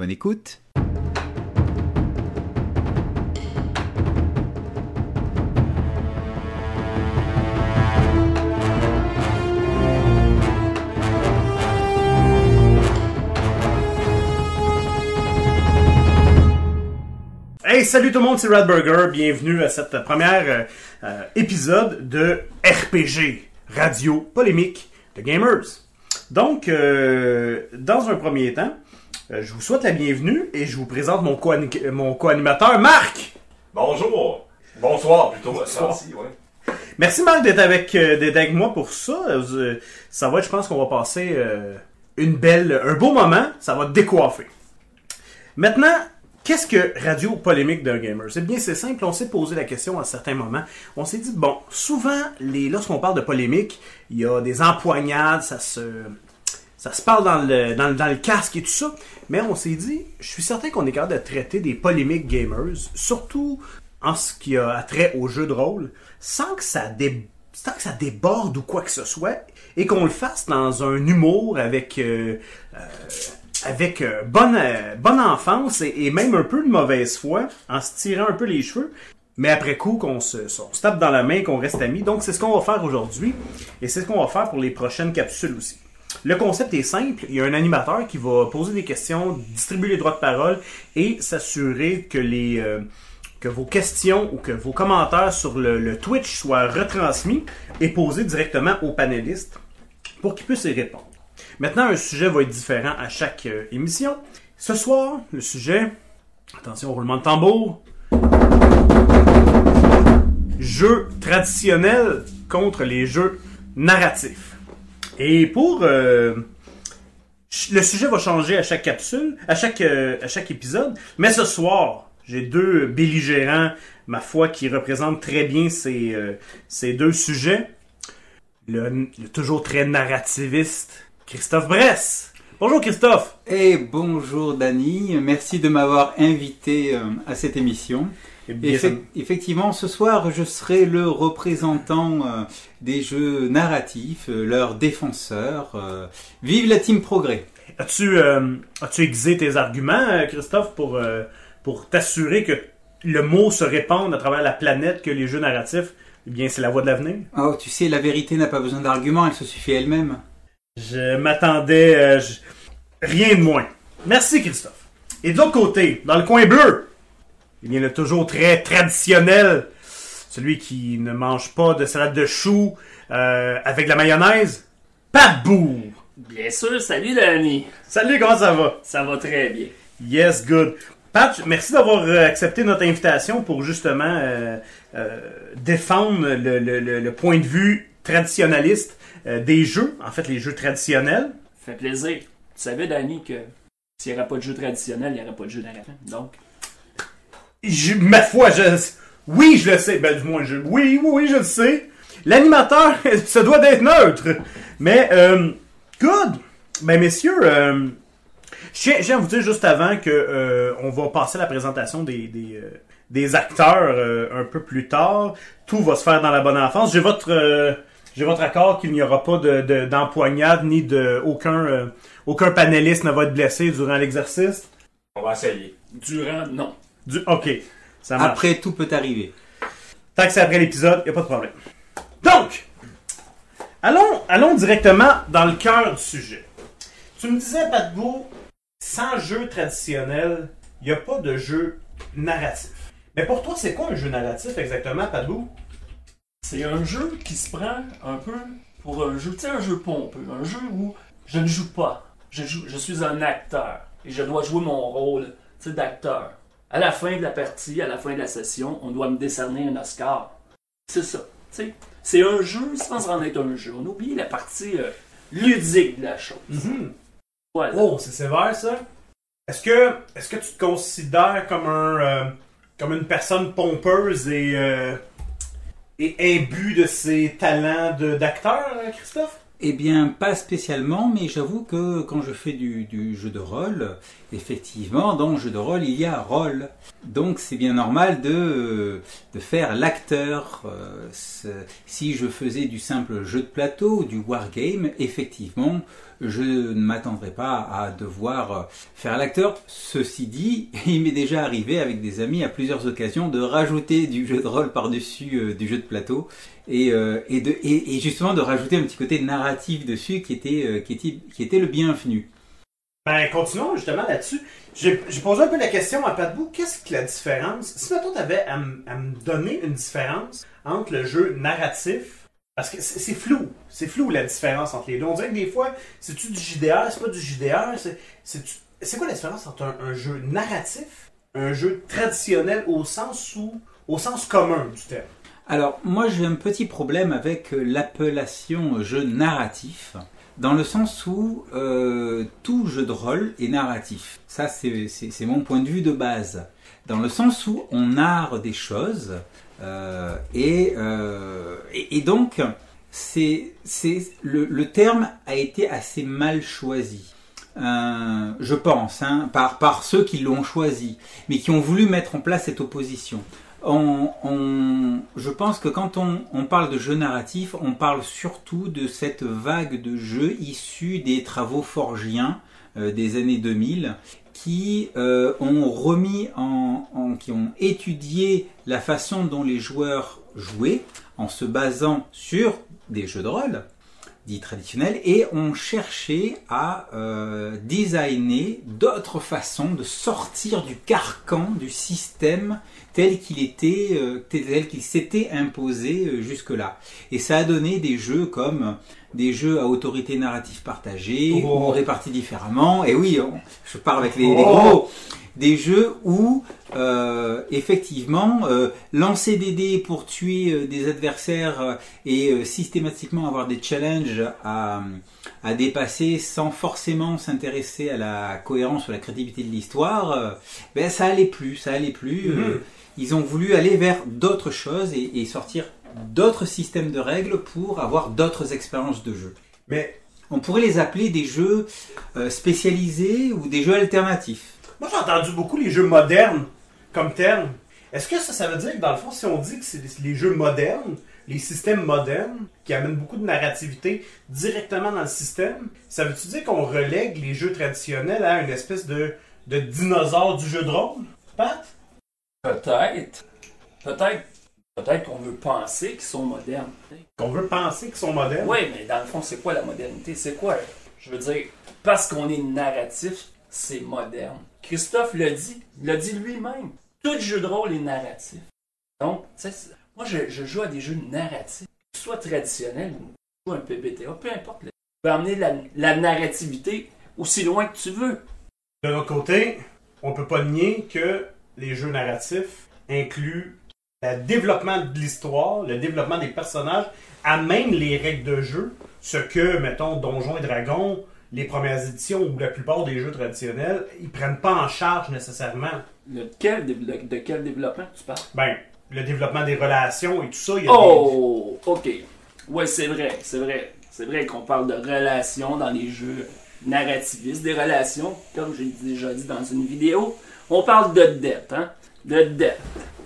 Bonne écoute Hey, salut tout le monde, c'est Radburger. Bienvenue à cette première euh, euh, épisode de RPG, radio polémique de gamers. Donc, euh, dans un premier temps, je vous souhaite la bienvenue et je vous présente mon co- mon co-animateur Marc. Bonjour. Bonsoir plutôt. Bonsoir. Merci, ouais. Merci Marc d'être avec, euh, d'être avec moi pour ça. Euh, ça va être, je pense qu'on va passer euh, une belle, un beau moment. Ça va te décoiffer. Maintenant, qu'est-ce que Radio Polémique d'un gamer? C'est bien, c'est simple. On s'est posé la question à certains moments. On s'est dit, bon, souvent, les, lorsqu'on parle de polémique, il y a des empoignades, ça se, ça se parle dans le, dans, dans le casque et tout ça. Mais on s'est dit, je suis certain qu'on est capable de traiter des polémiques gamers, surtout en ce qui a trait aux jeux de rôle, sans que ça dé- sans que ça déborde ou quoi que ce soit, et qu'on le fasse dans un humour avec euh, euh, avec euh, bonne euh, bonne enfance et, même un peu de mauvaise foi, en se tirant un peu les cheveux. Mais après coup, qu'on se, se tape dans la main, qu'on reste amis. Donc, c'est ce qu'on va faire aujourd'hui. Et c'est ce qu'on va faire pour les prochaines capsules aussi. Le concept est simple. Il y a un animateur qui va poser des questions, distribuer les droits de parole et s'assurer que euh, vos questions ou que vos commentaires sur le, Twitch soient retransmis et posés directement aux panélistes pour qu'ils puissent y répondre. Maintenant, un sujet va être différent à chaque euh, émission. Ce soir, le sujet, attention, roulement de tambour, jeux traditionnels contre les jeux narratifs. Et pour euh, le sujet va changer à chaque capsule, à chaque euh, à chaque épisode, mais ce soir, j'ai deux belligérants, ma foi, qui représentent très bien ces euh, deux sujets. Le, toujours très narrativiste Christophe Bress. Bonjour Christophe. Et bonjour Dani, merci de m'avoir invité à cette émission. Effectivement, ce soir, je serai le représentant euh, des jeux narratifs, euh, leur défenseur. euh, vive la Team Progrès As-tu euh, as-tu aiguisé tes arguments, Christophe, pour, euh, pour t'assurer que le mot se répande à travers la planète que les jeux narratifs, eh bien, c'est la voie de l'avenir? Oh, tu sais, la vérité n'a pas besoin d'arguments, elle se suffit elle-même. Je m'attendais euh, je- rien de moins. Merci, Christophe. Et de l'autre côté, dans le coin bleu, eh bien, le toujours très traditionnel, celui qui ne mange pas de salade de choux euh, avec de la mayonnaise, Pat Bourg. Bien sûr, salut l'ami. Salut, comment ça va? Ça va très bien. Yes, good. Pat, merci d'avoir euh, accepté notre invitation pour justement euh, euh, défendre le, le- le- le point de vue traditionnaliste des jeux, en fait les jeux traditionnels. Fait plaisir. Tu savais, Danny, que s'il n'y aurait pas de jeu traditionnel, il n'y aurait pas de jeu narratif. Donc, Je- ma foi, je, oui, je le sais. Ben, du moins, je, oui, oui, je le sais. L'animateur se doit d'être neutre. Mais, euh, good. Ben, messieurs, euh, je tiens, à vous dire juste avant que euh, on va passer à la présentation des, des, euh, des acteurs euh, un peu plus tard. Tout va se faire dans la bonne enfance. J'ai votre, euh, j'ai votre accord qu'il n'y aura pas de, de- d'empoignade ni de aucun, aucun panéliste ne va être blessé durant l'exercice. On va essayer. durant, non. Du, ok, ça marche. Après, tout peut arriver. Tant que c'est après l'épisode, y a pas de problème. Donc, allons, allons directement dans le cœur du sujet. Tu me disais, Patgo, sans jeu traditionnel, il n'y a pas de jeu narratif. Mais pour toi, c'est quoi un jeu narratif exactement, Patgo? C'est un jeu qui se prend un peu pour un jeu, tu sais, un jeu pompeux. Un jeu où je ne joue pas. Je, joue, je suis un acteur. Et je dois jouer mon rôle, tu sais, d'acteur. À la fin de la partie, à la fin de la session, on doit me décerner un Oscar. C'est ça. C'est un jeu sans en être un jeu. On oublie la partie euh, ludique de la chose. Voilà. Oh, c'est sévère, ça? Est-ce que, est-ce que tu te considères comme un, euh, comme une personne pompeuse et, euh, et imbue de ses talents de- d'acteur, Christophe? Eh bien, pas spécialement, mais j'avoue que quand je fais du, jeu de rôle, effectivement, dans le jeu de rôle, il y a rôle. Donc, c'est bien normal de, faire l'acteur. Euh, si je faisais du simple jeu de plateau, du wargame, effectivement, je ne m'attendrais pas à devoir faire l'acteur. Ceci dit, il m'est déjà arrivé avec des amis à plusieurs occasions de rajouter du jeu de rôle par-dessus euh, du jeu de plateau et, euh, et, justement de rajouter un petit côté narratif dessus qui était, euh, qui était, le bienvenu. Ben, continuons justement là-dessus. J'ai posé un peu la question à Pat. Qu'est-ce que la différence? Si maintenant tu avais à, me donner une différence entre le jeu narratif, parce que c'est flou, c'est flou la différence entre les deux. On dirait que des fois, c'est-tu du JDR, c'est pas du JDR, c'est- quoi la différence entre un, jeu narratif, un jeu traditionnel au sens au sens commun du terme? Alors, moi j'ai un petit problème avec euh, l'appellation jeu narratif, dans le sens où euh, tout jeu de rôle est narratif. Ça, c'est mon point de vue de base. Dans le sens où on narre des choses, euh, et, euh, donc, c'est le, terme a été assez mal choisi. Euh, je pense, hein, par ceux qui l'ont choisi, mais qui ont voulu mettre en place cette opposition. Je pense que quand on, parle de jeu narratif, on parle surtout de cette vague de jeux issus des travaux forgiens euh, des années 2000 qui euh, ont remis en, en- qui ont étudié la façon dont les joueurs jouaient en se basant sur des jeux de rôle dits traditionnels et ont cherché à euh, designer d'autres façons de sortir du carcan du système tel qu'il était, euh, tel qu'il s'était imposé euh, jusque-là. Et ça a donné des jeux comme des jeux à autorité narrative partagée, Oh. où on répartit différemment. Et oui, on- je pars avec les, les Oh. gros. Des jeux où, euh, effectivement, euh, lancer des dés pour tuer euh, des adversaires et systématiquement avoir des challenges à, à dépasser sans forcément s'intéresser à la cohérence ou à la crédibilité de l'histoire, ben ça allait plus, ça allait plus. Mhm. Ils ont voulu aller vers d'autres choses et, et sortir d'autres systèmes de règles pour avoir d'autres expériences de jeu. Mais On pourrait les appeler des jeux euh, spécialisés ou des jeux alternatifs. Moi, j'ai entendu beaucoup les jeux modernes comme terme. Est-ce que ça, ça veut dire que dans le fond, si on dit que c'est les jeux modernes, les systèmes modernes, qui amènent beaucoup de narrativité directement dans le système, ça veut-tu dire qu'on relègue les jeux traditionnels à une espèce de, de dinosaure du jeu de rôle? Pat? Peut-être. Peut-être. Peut-être qu'on veut penser qu'ils sont modernes. Qu'on veut penser qu'ils sont modernes? Oui, mais dans le fond, c'est quoi la modernité? C'est quoi? Je veux dire, parce qu'on est narratif, c'est moderne. Christophe l'a dit, il l'a dit lui-même. Tout jeu de rôle est narratif. Donc, tu sais, c'est- moi, je, je joue à des jeux narratifs, soit traditionnels ou un PBTA, peu importe. Tu peux amener la, la narrativité aussi loin que tu veux. De l'autre côté, on peut pas nier que les jeux narratifs incluent le développement de l'histoire, le développement des personnages, à même les règles de jeu, ce que, mettons, Donjons et Dragons, les premières éditions ou la plupart des jeux traditionnels, ils prennent pas en charge nécessairement. Quel de quel développement tu parles? Ben, le développement des relations et tout ça, il y a Oh, ok. Ouais, c'est vrai, c'est vrai. C'est vrai qu'on parle de relations dans les jeux narrativistes, des relations, comme j'ai déjà dit dans une vidéo. On parle de dette, hein? De dette.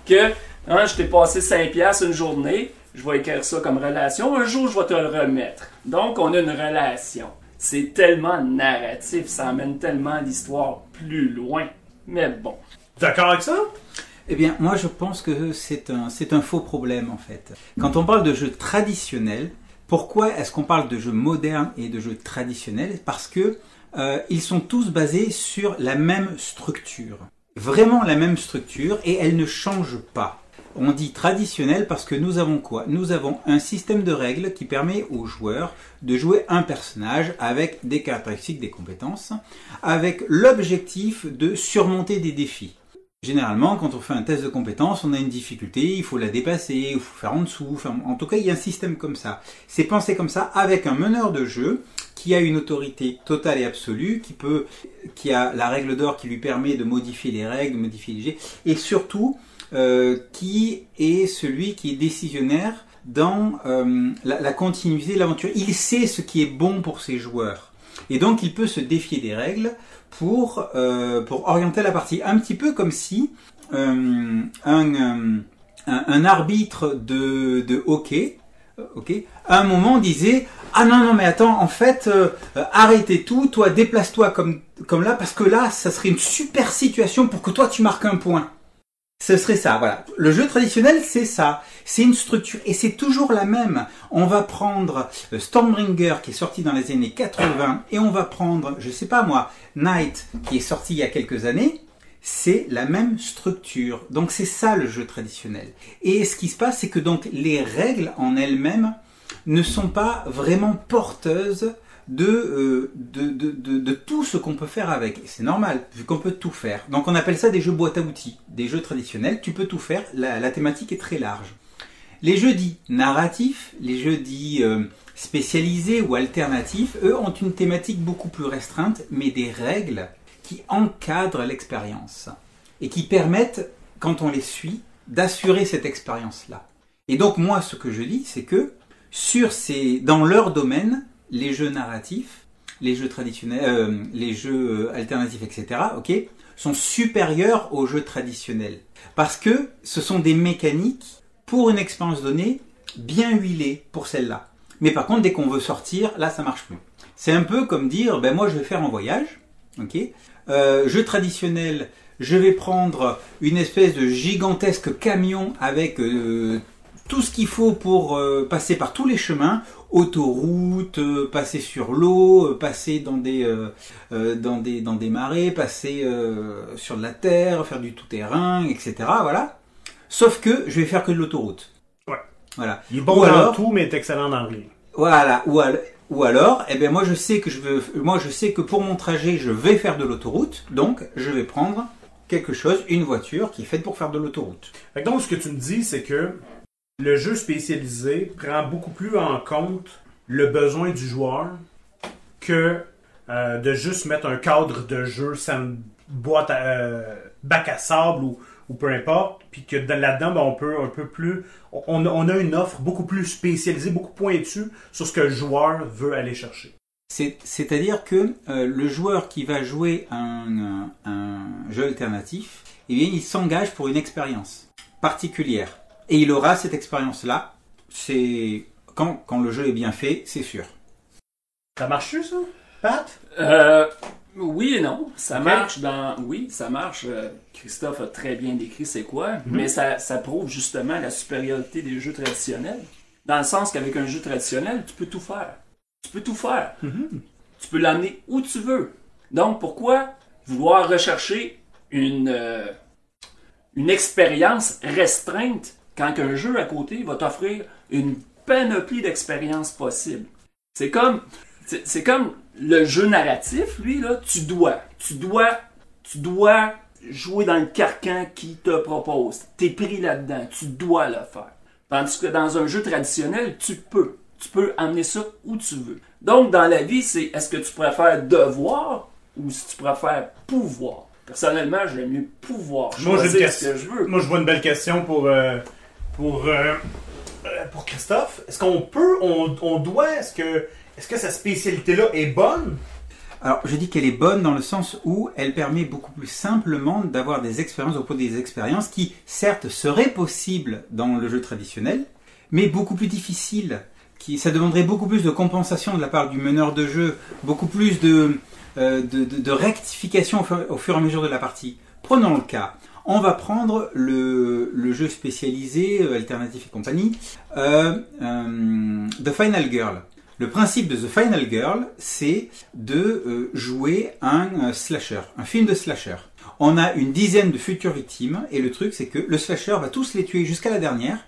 Que, hein, je t'ai passé 5 piastres une journée, je vais écrire ça comme relation, un jour je vais te le remettre. Donc, on a une relation. C'est tellement narratif, ça amène tellement l'histoire plus loin. Mais bon. D'accord avec ça? Eh bien, moi je pense que c'est un, c'est un faux problème en fait. Quand on parle de jeux traditionnels, pourquoi est-ce qu'on parle de jeux modernes et de jeux traditionnels? Parce que euh, ils sont tous basés sur la même structure. Vraiment la même structure et elle ne change pas. On dit traditionnel parce que nous avons quoi? Nous avons un système de règles qui permet aux joueurs de jouer un personnage avec des caractéristiques, des compétences, avec l'objectif de surmonter des défis. Généralement, quand on fait un test de compétence, on a une difficulté, il faut la dépasser, il faut faire en dessous. En tout cas, il y a un système comme ça. C'est pensé comme ça avec un meneur de jeu qui a une autorité totale et absolue, qui peut, qui a la règle d'or qui lui permet de modifier les règles, de modifier les jets, et surtout euh, qui est celui qui est décisionnaire dans euh, la, la continuité de l'aventure. Il sait ce qui est bon pour ses joueurs. Et donc il peut se défier des règles pour, euh, pour orienter la partie. Un petit peu comme si euh, un, euh, un, un arbitre de, de hockey, ok, à un moment disait ah non non mais attends en fait euh, euh, arrêtez tout, toi déplace-toi comme comme là parce que là ça serait une super situation pour que toi tu marques un point. Ce serait ça, voilà. Le jeu traditionnel, c'est ça. C'est une structure et c'est toujours la même. On va prendre euh, Stormbringer qui est sorti dans les années 80 et on va prendre, je sais pas moi, Knight qui est sorti il y a quelques années. C'est la même structure. Donc c'est ça le jeu traditionnel. Et ce qui se passe, c'est que donc les règles en elles-mêmes ne sont pas vraiment porteuses de, euh, de, de, de, tout ce qu'on peut faire avec. C'est normal, vu qu'on peut tout faire. Donc on appelle ça des jeux boîte à outils, des jeux traditionnels, tu peux tout faire, la, la thématique est très large. Les jeux dits narratifs, les jeux dits euh, spécialisés ou alternatifs, eux ont une thématique beaucoup plus restreinte, mais des règles qui encadrent l'expérience et qui permettent, quand on les suit, d'assurer cette expérience-là. Et donc moi, ce que je dis, c'est que dans leur domaine, les jeux narratifs, les jeux traditionnels, euh, les jeux euh, alternatifs, etc., ok, sont supérieurs aux jeux traditionnels. Parce que ce sont des mécaniques pour une expérience donnée bien huilées pour celle-là. Mais par contre, dès qu'on veut sortir, là, ça marche plus. C'est un peu comme dire, ben moi, je vais faire un voyage, ok, euh, jeu traditionnel, je vais prendre une espèce de gigantesque camion avec euh, tout ce qu'il faut pour euh, passer par tous les chemins, autoroute, euh, passer sur l'eau, euh, passer dans des, dans des dans des marais, passer sur de la terre, faire du tout-terrain, etc. Voilà. Sauf que je vais faire que de l'autoroute. Ouais. Voilà. Il est bon Ou dans alors- tout, mais est excellent dans rien. Voilà. Ou, al- ou alors, eh ben moi je sais que je veux, moi je sais que pour mon trajet je vais faire de l'autoroute, donc je vais prendre quelque chose, une voiture qui est faite pour faire de l'autoroute. Donc, ce que tu me dis, c'est que le jeu spécialisé prend beaucoup plus en compte le besoin du joueur que euh, de juste mettre un cadre de jeu, me boîte à, euh, bac à sable ou, ou peu importe, puis que dans- là-dedans, ben, on peut un peu plus. On, on a une offre beaucoup plus spécialisée, beaucoup pointue sur ce que le joueur veut aller chercher. C'est- C'est-à-dire que euh, le joueur qui va jouer un, un- un jeu alternatif, eh bien, il s'engage pour une expérience particulière. Et il aura cette expérience-là. C'est quand, quand le jeu est bien fait, c'est sûr. Ça marche ça, Pat? Euh, oui et non. Ça marche dans. Oui, ça marche. euh, Christophe a très bien décrit c'est quoi, mais ça, ça prouve justement la supériorité des jeux traditionnels. Dans le sens qu'avec un jeu traditionnel, tu peux tout faire. Tu peux tout faire. Tu peux l'amener où tu veux. Donc pourquoi vouloir rechercher une, euh, une expérience restreinte quand qu'un jeu à côté va t'offrir une panoplie d'expériences possibles? C'est comme c'est comme le jeu narratif, lui, là, tu dois, tu dois, tu dois jouer dans le carcan qui te propose. T'es pris là-dedans, tu dois le faire. Tandis que dans un jeu traditionnel, tu peux. Tu peux amener ça où tu veux. Donc, dans la vie, c'est est-ce que tu préfères devoir ou si tu préfères pouvoir? Personnellement, j'aime mieux pouvoir Moi, j'ai une choisir ce question. que je veux. Moi, je vois une belle question pour, euh, pour, euh, euh, pour Christophe. Est-ce qu'on peut, on, on doit, est-ce que, est-ce que sa spécialité-là est bonne? Alors, je dis qu'elle est bonne dans le sens où elle permet beaucoup plus simplement d'avoir des expériences au point des expériences qui, certes, seraient possibles dans le jeu traditionnel, mais beaucoup plus difficiles. Qui, ça demanderait beaucoup plus de compensation de la part du meneur de jeu, beaucoup plus de, euh, rectification au fur, et à mesure de la partie. Prenons le cas. On va prendre le, jeu spécialisé, euh, alternatif et compagnie, euh, The Final Girl. Le principe de The Final Girl, c'est de euh, jouer un euh, slasher, un film de slasher. On a une dizaine de futures victimes, et le truc, c'est que le slasher va tous les tuer jusqu'à la dernière,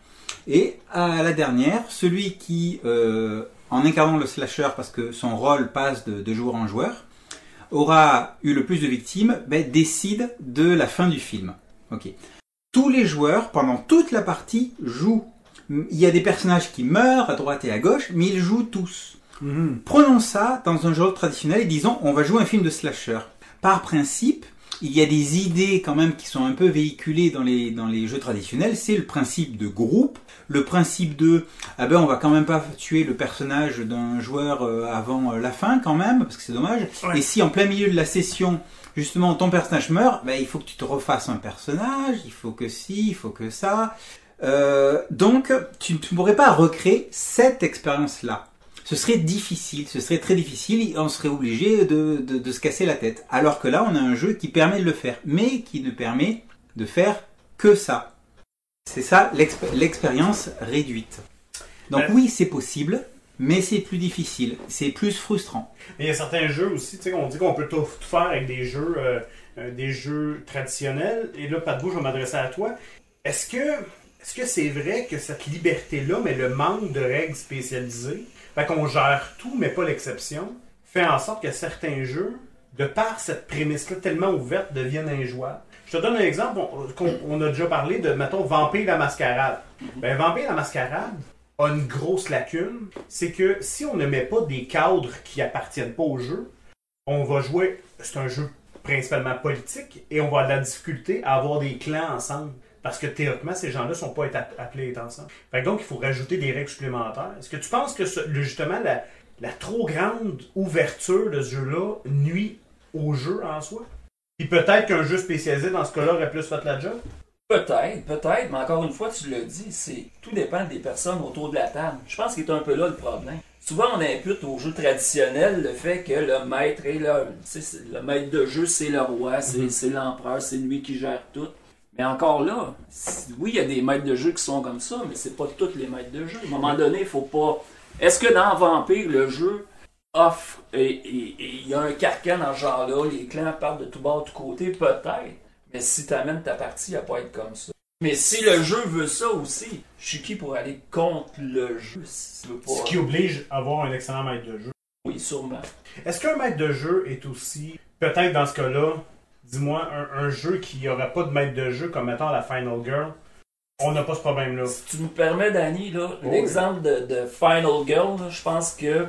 et à la dernière, celui qui, euh, en incarnant le slasher, parce que son rôle passe de, joueur en joueur, aura eu le plus de victimes, ben, décide de la fin du film. Ok. Tous les joueurs, pendant toute la partie, jouent. Il y a des personnages qui meurent à droite et à gauche, mais ils jouent tous. Prenons ça dans un jeu traditionnel et disons on va jouer un film de slasher. Par principe, il y a des idées quand même qui sont un peu véhiculées dans les, dans les jeux traditionnels. C'est le principe de groupe, le principe de ah ben on va quand même pas tuer le personnage d'un joueur euh, avant euh, la fin quand même parce que c'est dommage. Ouais. Et si en plein milieu de la session justement ton personnage meurt, ben il faut que tu te refasses un personnage, il faut que si, il faut que ça. Euh, donc tu ne pourrais pas recréer cette expérience-là ce serait difficile, ce serait très difficile, et on serait obligé de, de, de se casser la tête. Alors que là, on a un jeu qui permet de le faire, mais qui ne permet de faire que ça. C'est ça l'exp- l'expérience réduite. Donc Ben- oui, c'est possible, mais c'est plus difficile, c'est plus frustrant. Mais il y a certains jeux aussi, tu sais, on dit qu'on peut tout, faire avec des jeux, euh, euh, des jeux traditionnels. Et là, Pat je vais m'adresser à toi. Est-ce que est-ce que c'est vrai que cette liberté-là, mais le manque de règles spécialisées, fait qu'on gère tout, mais pas l'exception, fait en sorte que certains jeux, de par cette prémisse-là tellement ouverte, deviennent injouables? Je te donne un exemple. On, qu'on- on a déjà parlé de, mettons, Vampire la Mascarade. Ben, Vampire la Mascarade a une grosse lacune. C'est que si on ne met pas des cadres qui appartiennent pas au jeu, on va jouer. C'est un jeu principalement politique et on va avoir de la difficulté à avoir des clans ensemble. Parce que théoriquement, ces gens-là sont pas appelés à être ensemble. Fait que donc, il faut rajouter des règles supplémentaires. Est-ce que tu penses que ce- le- justement la, la trop grande ouverture de ce jeu-là nuit au jeu en soi? Puis peut-être qu'un jeu spécialisé dans ce cas-là aurait plus fait la job? Peut-être, peut-être, mais encore une fois, tu l'as dit, c'est tout dépend des personnes autour de la table. Je pense qu'il est un peu là le problème. Souvent, on impute au jeu traditionnel le fait que le maître est c'est- Le maître de jeu, c'est le roi, c'est Mhm. c'est l'empereur, c'est lui qui gère tout. Mais encore là, oui, il y a des maîtres de jeu qui sont comme ça, mais c'est pas tous les maîtres de jeu. À un moment donné, il faut pas. Est-ce que dans Vampire, le jeu offre et il y a un carcan dans ce genre-là, les clans partent de tout bord, de tout côté, peut-être. Mais si tu amènes ta partie à pas être comme ça. Mais si le jeu veut ça aussi, je suis qui pour aller contre le jeu si tu veux pas? Ce qui oblige à avoir un excellent maître de jeu. Oui, sûrement. Est-ce qu'un maître de jeu est aussi, peut-être dans ce cas-là, dis-moi, un, un jeu qui n'aurait pas de maître de jeu, comme mettons la Final Girl, on n'a pas ce problème-là. Si tu me permets, Danny, là, Oh, l'exemple de, de Final Girl, je pense que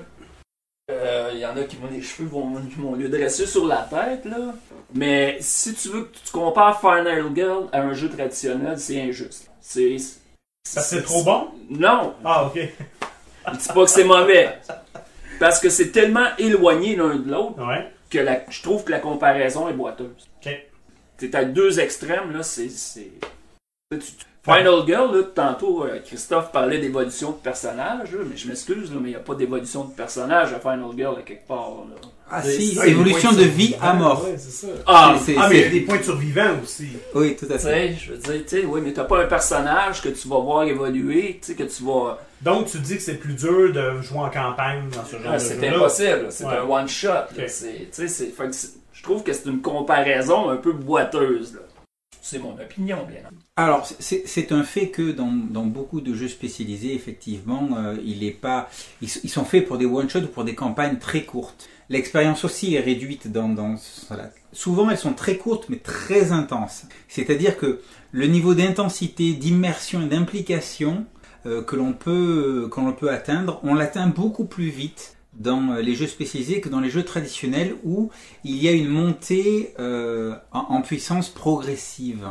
euh, il y en a qui vont les cheveux vont, vont lui dresser sur la tête, là. Mais si tu veux que tu compares Final Girl à un jeu traditionnel, c'est injuste. C'est. Parce que c'est trop bon? Non, Ah, ok. je dis pas que c'est mauvais. Parce que c'est tellement éloigné l'un de l'autre Ouais. Que la- je trouve que la comparaison est boiteuse. Ok. T'es à deux extrêmes, là, c'est. Final Girl, là, tantôt, euh, Christophe parlait d'évolution de personnage, là, mais je m'excuse, là, mais il n'y a pas d'évolution de personnage à Final Girl, à quelque part. Là. Ah C'est- si, c'est- Ah, évolution de de vie à mort. Ouais, c'est ça. Ah, C'est- Ah, mais il y a c'est- des points de survivants aussi. Oui, tout à tu fait. sais, je veux dire, tu sais, oui, mais t'as pas un personnage que tu vas voir évoluer, tu sais, que tu vas. Donc, tu dis que c'est plus dur de jouer en campagne dans ce genre Ah, de c'est jeu-là. impossible, c'est Ouais. un one-shot. c'est- c'est- c'est- Je trouve que c'est une comparaison un peu boiteuse. là. C'est mon opinion, bien entendu. Alors, c'est c'est un fait que dans, dans beaucoup de jeux spécialisés, effectivement, euh, il est pas, ils, ils sont faits pour des one-shots ou pour des campagnes très courtes. L'expérience aussi est réduite dans, dans. Souvent, elles sont très courtes mais très intenses. C'est-à-dire que le niveau d'intensité, d'immersion et d'implication euh, que l'on peut, atteindre, on l'atteint beaucoup plus vite dans euh, les jeux spécialisés que dans les jeux traditionnels où il y a une montée euh, en puissance progressive.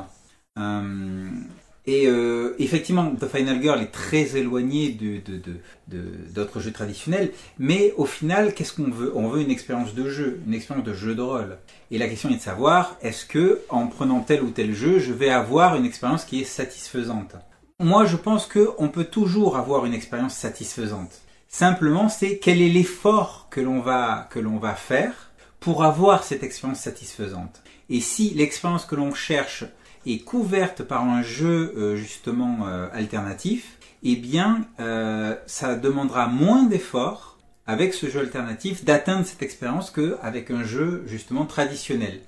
Et euh, effectivement, The Final Girl est très éloigné de, de, de, de- d'autres jeux traditionnels, mais au final, qu'est-ce qu'on veut? On veut une expérience de jeu, une expérience de jeu de rôle. Et la question est de savoir, est-ce que en prenant tel ou tel jeu, je vais avoir une expérience qui est satisfaisante? Moi, je pense que on peut toujours avoir une expérience satisfaisante. Simplement, c'est quel est l'effort que l'on va que l'on va faire pour avoir cette expérience satisfaisante. Et si l'expérience que l'on cherche est couverte par un jeu euh, justement euh, alternatif, eh bien, euh, ça demandera moins d'efforts avec ce jeu alternatif d'atteindre cette expérience qu'avec un jeu justement traditionnel.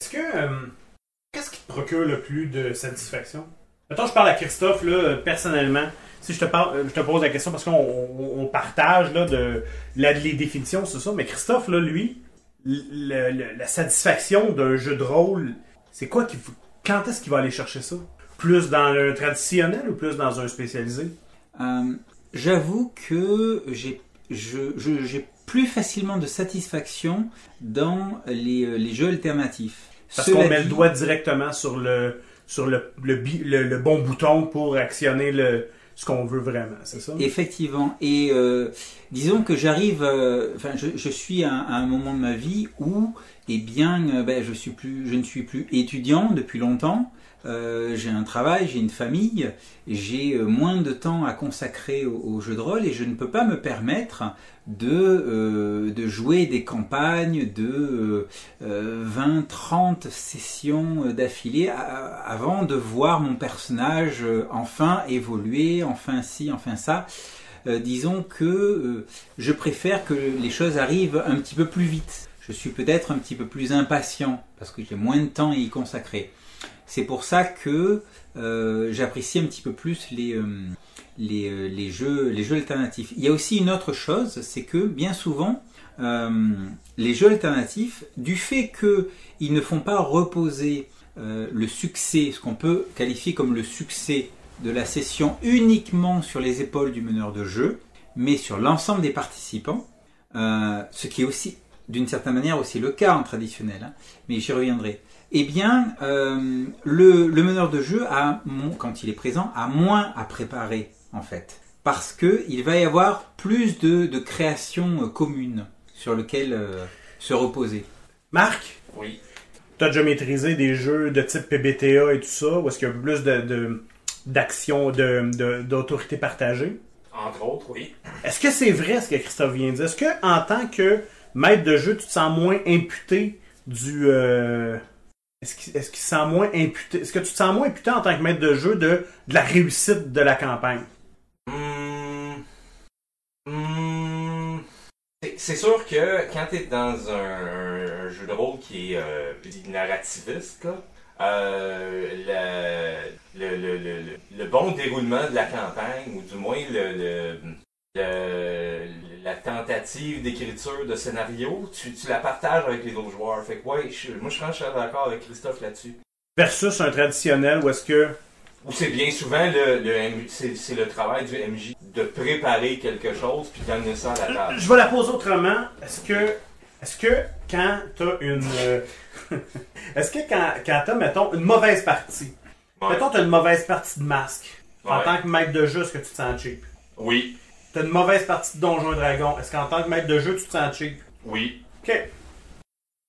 Est-ce que. Qu'est-ce qui te procure le plus de satisfaction? Mettons, je parle à Christophe, là, personnellement. Si je te, pose la question parce qu'on on- on partage là, de, la- les définitions, c'est ça. Mais Christophe, là, lui, la satisfaction d'un jeu de rôle, c'est quoi qui, vous- quand est-ce qu'il va aller chercher ça? Plus dans le traditionnel ou plus dans un spécialisé? Euh, J'avoue que j'ai je- je- j'ai plus facilement de satisfaction dans les, euh, les jeux alternatifs. Parce qu'on met le doigt directement sur le sur le, le, bi- le- le bon bouton pour actionner le, ce qu'on veut vraiment, c'est ça? Effectivement. Et euh, disons que j'arrive, euh, enfin, je, suis à, à un moment de ma vie où, eh bien, euh, ben, je suis plus, je ne suis plus étudiant depuis longtemps. Euh, j'ai un travail, j'ai une famille, j'ai euh, moins de temps à consacrer au, au jeu de rôle et je ne peux pas me permettre de, euh, jouer des campagnes de euh, 20-30 sessions d'affilée avant de voir mon personnage enfin évoluer, enfin ci, enfin ça. Disons que je préfère que les choses arrivent un petit peu plus vite. Je suis peut-être un petit peu plus impatient parce que j'ai moins de temps à y consacrer. C'est pour ça que euh, j'apprécie un petit peu plus les, euh, euh, les jeux, alternatifs. Il y a aussi une autre chose, c'est que bien souvent, les jeux alternatifs, du fait qu'ils ne font pas reposer le succès, ce qu'on peut qualifier comme le succès de la session uniquement sur les épaules du meneur de jeu, mais sur l'ensemble des participants, ce qui est aussi d'une certaine manière aussi le cas en traditionnel, hein, mais j'y reviendrai. Eh bien, euh, le, le meneur de jeu, a, quand il est présent, a moins à préparer en fait, parce que il va y avoir plus de, de créations euh, communes sur lesquelles euh, se reposer. Marc, Oui. t'as déjà maîtrisé des jeux de type PBTA et tout ça, où est-ce qu'il y a plus de, de- d'action, de, de- d'autorité partagée? Entre autres, oui. Est-ce que c'est vrai ce que Christophe vient de dire? Est-ce que en tant que maître de jeu, tu te sens moins imputé du. euh, Est-ce qu'il, moins imputé? Est-ce que tu te sens moins imputé en tant que maître de jeu de, de la réussite de la campagne? Hmm. Hmm. C'est- sûr que quand tu es dans un, jeu de rôle qui est euh, narrativiste, euh, le, le, le, le, bon déroulement de la campagne, ou du moins le- la tentative d'écriture de scénario, tu, tu la partages avec les autres joueurs. Fait que ouais, je- moi je suis d'accord avec Christophe là-dessus. Versus un traditionnel où est-ce que. Ou c'est bien souvent le, c'est, le travail du MJ de préparer quelque chose puis d'amener ça à la table. Je vais la poser autrement. Est-ce que. Est-ce que quand t'as une. euh, est-ce que quand, quand t'as, mettons, une mauvaise partie, Ouais. mettons t'as une mauvaise partie de masque, en tant que maître de jeu, est-ce que tu te sens cheap? Oui, T'as une mauvaise partie de Donjon et Dragon, est-ce qu'en tant que maître de jeu, tu te sens cheap? oui. Ok.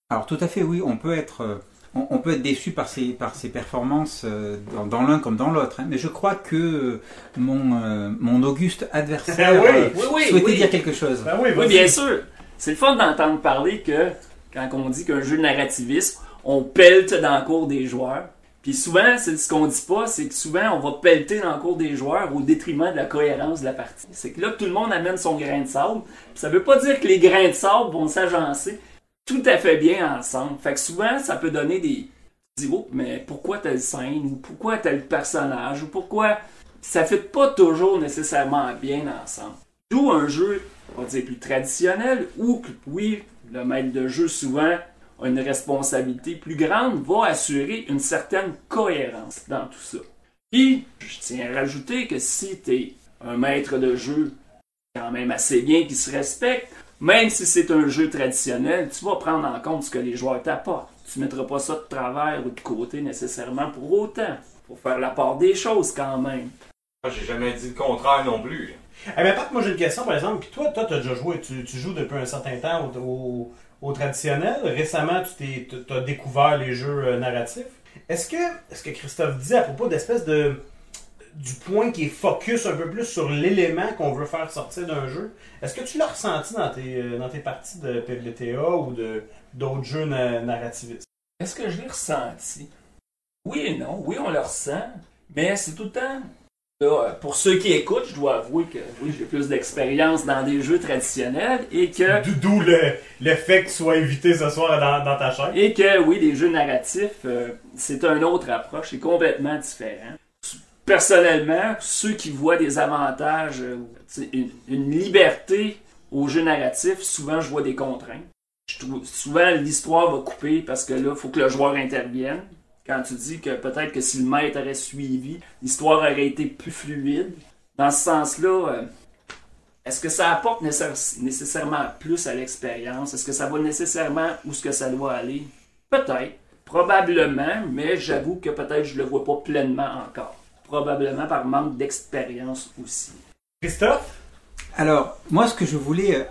Alors tout à fait, oui, on peut être, euh, on, on peut être déçu par ses, par ses performances euh, dans, dans l'un comme dans l'autre. hein. mais je crois que euh, mon, euh, mon auguste adversaire Oui, euh, oui, oui, souhaitait oui. dire quelque chose. Ben oui, bien sûr. C'est le fun d'entendre parler que quand on dit qu'un jeu narrativiste, on pelte dans le cours des joueurs. Puis souvent, c'est ce qu'on dit pas, c'est que souvent on va pelleter dans le cours des joueurs au détriment de la cohérence de la partie. C'est que là, tout le monde amène son grain de sable. Ça veut pas dire que les grains de sable vont s'agencer tout à fait bien ensemble. Fait que souvent, ça peut donner des. Dis, oh, mais pourquoi telle scène, ou pourquoi tel personnage, ou pourquoi. Ça fait pas toujours nécessairement bien ensemble. D'où un jeu, on va dire, plus traditionnel, où, oui, le maître de jeu, souvent, une responsabilité plus grande, va assurer une certaine cohérence dans tout ça. Puis, je tiens à rajouter que si tu es un maître de jeu quand même assez bien qui se respecte, même si c'est un jeu traditionnel, tu vas prendre en compte ce que les joueurs t'apportent. Tu ne mettras pas ça de travers ou de côté nécessairement pour autant. Faut faire la part des choses quand même. J'ai jamais dit le contraire non plus. Eh ben, Pat, moi j'ai une question par exemple. Puis toi, toi, t'as déjà joué, tu, tu joues depuis un certain temps au, au- au traditionnel. Récemment, tu t'as découvert les jeux euh, narratifs. Est-ce que, est-ce que Christophe dit à propos d'espèce de du point qui est focus un peu plus sur l'élément qu'on veut faire sortir d'un jeu, est-ce que tu l'as ressenti dans tes, euh, dans tes parties de PBTA ou d'autres jeux na- narrativistes? Est-ce que je l'ai ressenti? Oui et non. Oui, on le ressent. Mais c'est tout le temps. Là, pour ceux qui écoutent, je dois avouer que oui, j'ai plus d'expérience dans des jeux traditionnels et que, D'où le, le fait que tu sois invité ce soir dans, dans ta chaîne. et que oui, les jeux narratifs, euh, c'est une autre approche, c'est complètement différent. Personnellement, ceux qui voient des avantages, euh, une, une liberté aux jeux narratifs, souvent je vois des contraintes. Je trouve, souvent l'histoire va couper parce que là, il faut que le joueur intervienne. Quand tu dis que peut-être que si le maître aurait suivi, l'histoire aurait été plus fluide. Dans ce sens-là, euh, est-ce que ça apporte nécess- nécessairement plus à l'expérience? Est-ce que ça va nécessairement où ce que ça doit aller? Peut-être, probablement, mais j'avoue que peut-être je le vois pas pleinement encore. Probablement par manque d'expérience aussi. Christophe? Alors, moi, ce que je voulais euh,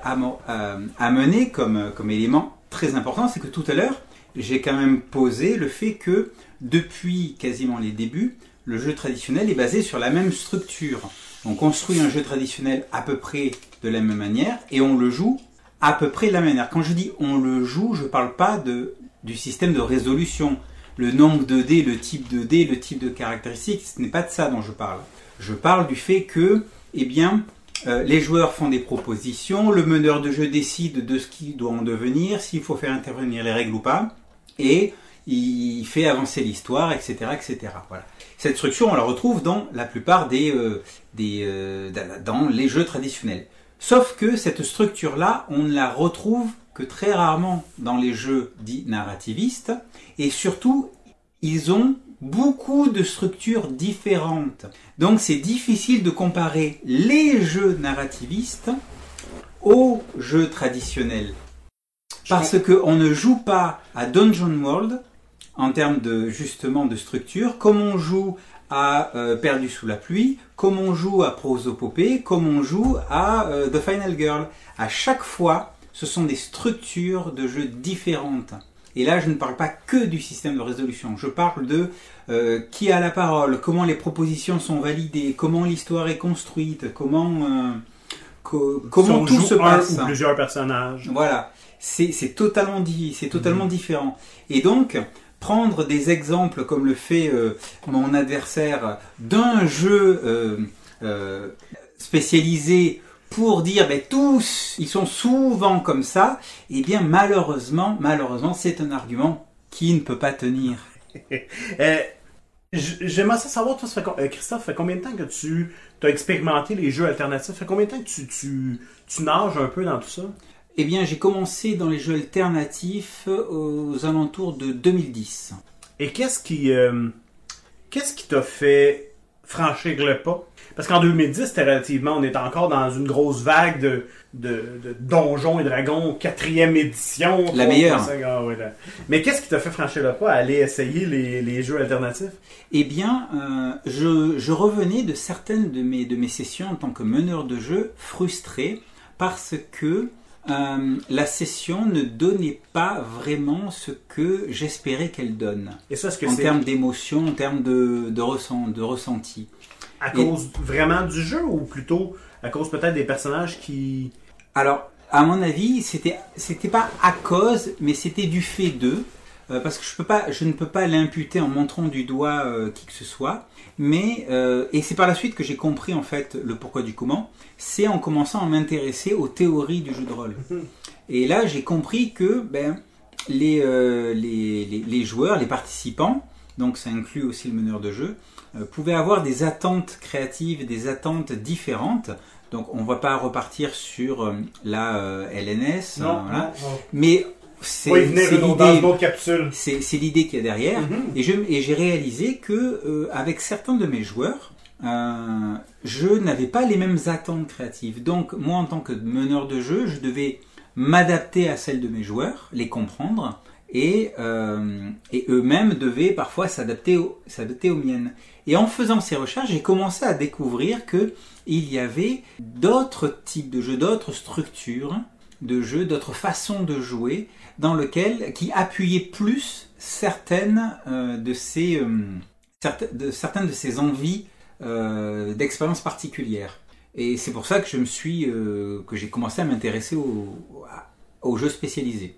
euh, amener comme, comme élément très important, c'est que tout à l'heure, j'ai quand même posé le fait que depuis quasiment les débuts, le jeu traditionnel est basé sur la même structure. On construit un jeu traditionnel à peu près de la même manière et on le joue à peu près de la même manière. Quand je dis on le joue, je ne parle pas de, du système de résolution, le nombre de dés, le type de dés, le type de caractéristiques, ce n'est pas de ça dont je parle. Je parle du fait que, eh bien, euh, les joueurs font des propositions, le meneur de jeu décide de ce qui doit en devenir, s'il faut faire intervenir les règles ou pas, et il fait avancer l'histoire, etc., etc. Voilà. Cette structure, on la retrouve dans la plupart des, euh, des euh, dans les jeux traditionnels. Sauf que cette structure-là, on ne la retrouve que très rarement dans les jeux dits narrativistes, et surtout, ils ont beaucoup de structures différentes. Donc c'est difficile de comparer les jeux narrativistes aux jeux traditionnels. Parce qu'on ne joue pas à Dungeon World en termes de justement de structure, comme on joue à euh, Perdu sous la pluie, comme on joue à Prosopopée, comme on joue à euh, The Final Girl. À chaque fois, ce sont des structures de jeux différentes. Et là, je ne parle pas que du système de résolution. Je parle de euh, qui a la parole, comment les propositions sont validées, comment l'histoire est construite, comment euh, co- comment Si tout joue se un passe. ou plusieurs personnages. Voilà, c'est c'est totalement, di- c'est totalement différent. Et donc, prendre des exemples comme le fait euh, mon adversaire d'un jeu euh, euh, spécialisé pour dire ben, tous, ils sont souvent comme ça, eh bien malheureusement, malheureusement, c'est un argument qui ne peut pas tenir. J'aimerais ça savoir, toi, ça fait Christophe, fait combien de temps que tu as expérimenté les jeux alternatifs? Ça fait combien de temps que tu nages un peu dans tout ça? Eh bien, j'ai commencé dans les jeux alternatifs aux alentours de 2010. Et qu'est-ce qui euh, qu'est-ce qui t'a fait franchir le pas? Parce qu'en 2010, c'était relativement, on est encore dans une grosse vague de, de, de Donjons et Dragons, quatrième édition. La 3.5, meilleure. ah là. Mais qu'est-ce qui t'a fait franchir le pas à aller essayer les, les jeux alternatifs? Eh bien, euh, je, je revenais de certaines de mes, de mes sessions en tant que meneur de jeu frustré parce que euh, la session ne donnait pas vraiment ce que j'espérais qu'elle donne. Et ça, est-ce que En termes d'émotion, en termes de, de, ressent, de ressenti. à cause vraiment du jeu ou plutôt à cause peut-être des personnages qui... Alors, à mon avis, c'était c'était pas à cause, mais c'était du fait d'eux, euh, parce que je peux pas, je ne peux pas l'imputer en montrant du doigt euh, qui que ce soit. Mais euh, et c'est par la suite que j'ai compris en fait le pourquoi du comment. C'est en commençant à m'intéresser aux théories du jeu de rôle. Et là, j'ai compris que ben les, euh, les, les, les joueurs, les participants, donc ça inclut aussi le meneur de jeu, euh, pouvaient avoir des attentes créatives, des attentes différentes. Donc on va pas repartir sur la LNS, Non, voilà. non, non. mais c'est Oui, l'idée, qu'il y a derrière. Mhm. Et je et j'ai réalisé que euh, avec certains de mes joueurs, euh, je n'avais pas les mêmes attentes créatives. Donc moi, en tant que meneur de jeu, je devais m'adapter à celles de mes joueurs, les comprendre, et, euh, et eux-mêmes devaient parfois s'adapter aux, s'adapter aux miennes. Et en faisant ces recherches, j'ai commencé à découvrir que il y avait d'autres types de jeux, d'autres structures de jeux, d'autres façons de jouer, dans lequel qui appuyaient plus certaines euh, de ces euh, certes- de, certaines de ces envies euh, d'expériences particulières. Et c'est pour ça que je me suis que j'ai commencé à m'intéresser aux jeux spécialisés.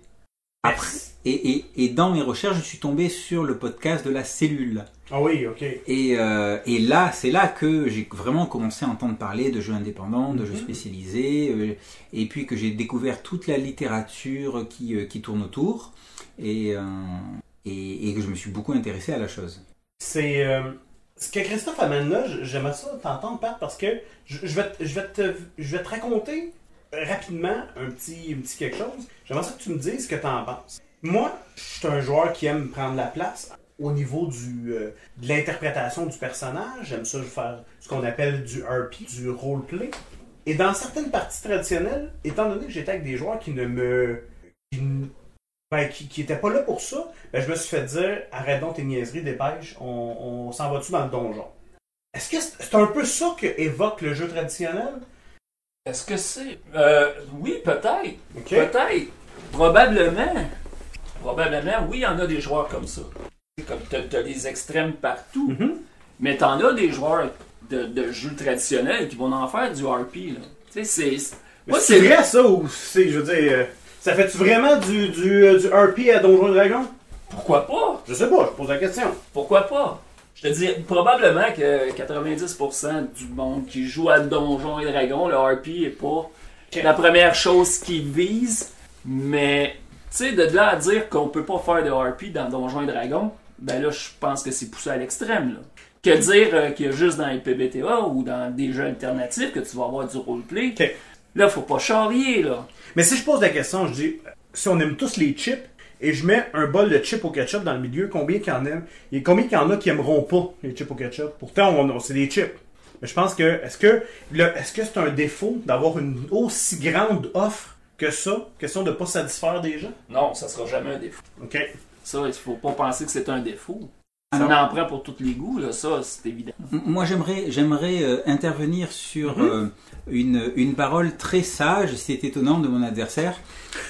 Après, et, et, et dans mes recherches, je suis tombé sur le podcast de la cellule. Ah oui, ok. Et, euh, et là, c'est là que j'ai vraiment commencé à entendre parler de jeux indépendants, de jeux Mhm. spécialisés, euh, et puis que j'ai découvert toute la littérature qui, euh, qui tourne autour, et, et, et que je me suis beaucoup intéressé à la chose. C'est. ce que Christophe amène là, j'aimerais ça t'entendre, Pat, parce que je, je vais, te- je, vais te, je vais te raconter rapidement un petit, un petit quelque chose. J'aimerais ça que tu me dises ce que tu en penses. Moi, je suis un joueur qui aime prendre la place. Au niveau du, euh, de l'interprétation du personnage. J'aime ça faire ce qu'on appelle du RP, du roleplay. Et dans certaines parties traditionnelles, étant donné que j'étais avec des joueurs qui ne me. qui, ben, qui, qui pas là pour ça, ben, je me suis fait dire arrête donc tes niaiseries, dépêche, on, on s'en va-tu dans le donjon? Est-ce que c'est un peu ça que évoque le jeu traditionnel? Est-ce que c'est. Euh, oui, peut-être. Peut-être. Probablement. Probablement, oui, il y en a des joueurs comme ça. Comme t'as, t'as des extrêmes partout. Mais t'en as des joueurs de, de jeux traditionnels qui vont en faire du RP. Là. Tu sais, c'est. c'est- Moi, vrai ça ou c'est, je veux dire, euh, ça fait-tu vraiment du, du, euh, du RP à Donjon et Dragon? Pourquoi pas? Je sais pas, je pose la question. Pourquoi pas? Je te dis, probablement que 90% du monde qui joue à Donjons et Dragons, le RP est pas la première chose qu'ils visent. Mais, tu sais, de là à dire qu'on peut pas faire de RP dans Donjons et Dragons, ben là, je pense que c'est poussé à l'extrême, là. Que dire euh, qu'il y a juste dans les PBTA ou dans des jeux alternatifs que tu vas avoir du roleplay. Ok. Là, faut pas charrier, là. Mais si je pose la question, je dis, si on aime tous les chips, et je mets un bol de chips au ketchup dans le milieu, combien qu'il y en a Et combien qu'il y en a qui aimeront pas les chips au ketchup? Pourtant, on, on- c'est des chips. Mais je pense que, est-ce que, le- est-ce que c'est un défaut d'avoir une aussi grande offre que ça Question de pas satisfaire des gens? Non, ça sera jamais un défaut. Ok. Ça, il faut pas penser que c'est un défaut. Alors- Ça en prend pour tous les goûts, là, ça, c'est évident. Moi, j'aimerais, j'aimerais euh, intervenir sur Mhm. euh, une, une parole très sage, c'est étonnant, de mon adversaire,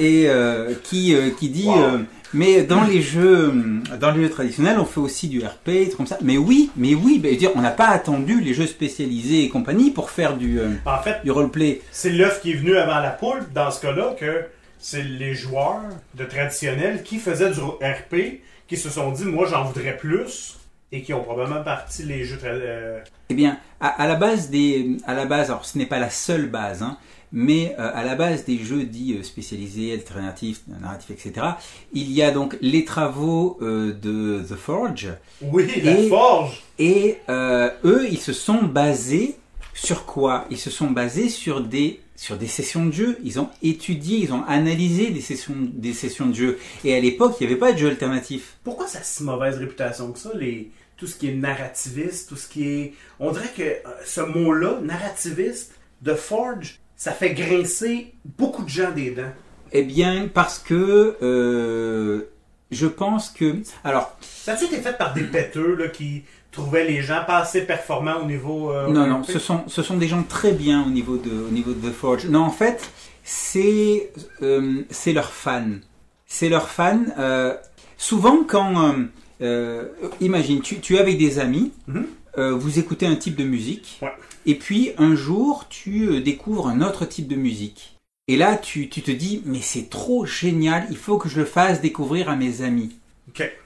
et euh, qui, euh, qui dit, Wow. euh, mais dans les jeux, dans les jeux traditionnels, on fait aussi du RP, des trucs comme ça. Mais oui, mais oui, ben, je veux dire, on n'a pas attendu les jeux spécialisés et compagnie pour faire du, euh, En fait, du roleplay. c'est l'œuf qui est venu avant la poule, dans ce cas-là, que c'est les joueurs de traditionnels qui faisaient du RP, qui se sont dit, moi j'en voudrais plus, et qui ont probablement parti les jeux euh, Eh bien, à, à la base des, à la base, alors ce n'est pas la seule base, hein, mais euh, à la base des jeux dits euh, spécialisés, alternatifs, narratifs, etc., il y a donc les travaux euh, de The Forge, Oui, la Et- forge! et eux, ils se sont basés sur quoi Ils se sont basés sur des sur des sessions de jeu. Ils ont étudié, ils ont analysé des sessions des sessions de jeu. Et à l'époque, il n'y avait pas de jeu alternatif. Pourquoi ça a si mauvaise réputation que ça, les... tout ce qui est narrativiste, tout ce qui est... On dirait que euh, ce mot-là, narrativiste, de Forge, ça fait grincer beaucoup de gens des dents. Eh bien, parce que euh, je pense que alors Ça a-tu été fait par des péteux là, qui trouvaient les gens pas assez performants au niveau... euh, Non, non, ce sont, ce sont des gens très bien au niveau de, au niveau de The Forge. Non, en fait, c'est, euh, c'est leurs fans. C'est leurs fans. euh, souvent, quand, euh, euh, imagine, tu, tu es avec des amis, Mhm. vous écoutez un type de musique, Ouais. et puis un jour, tu découvres un autre type de musique. Et là, tu, tu te dis, mais c'est trop génial, il faut que je le fasse découvrir à mes amis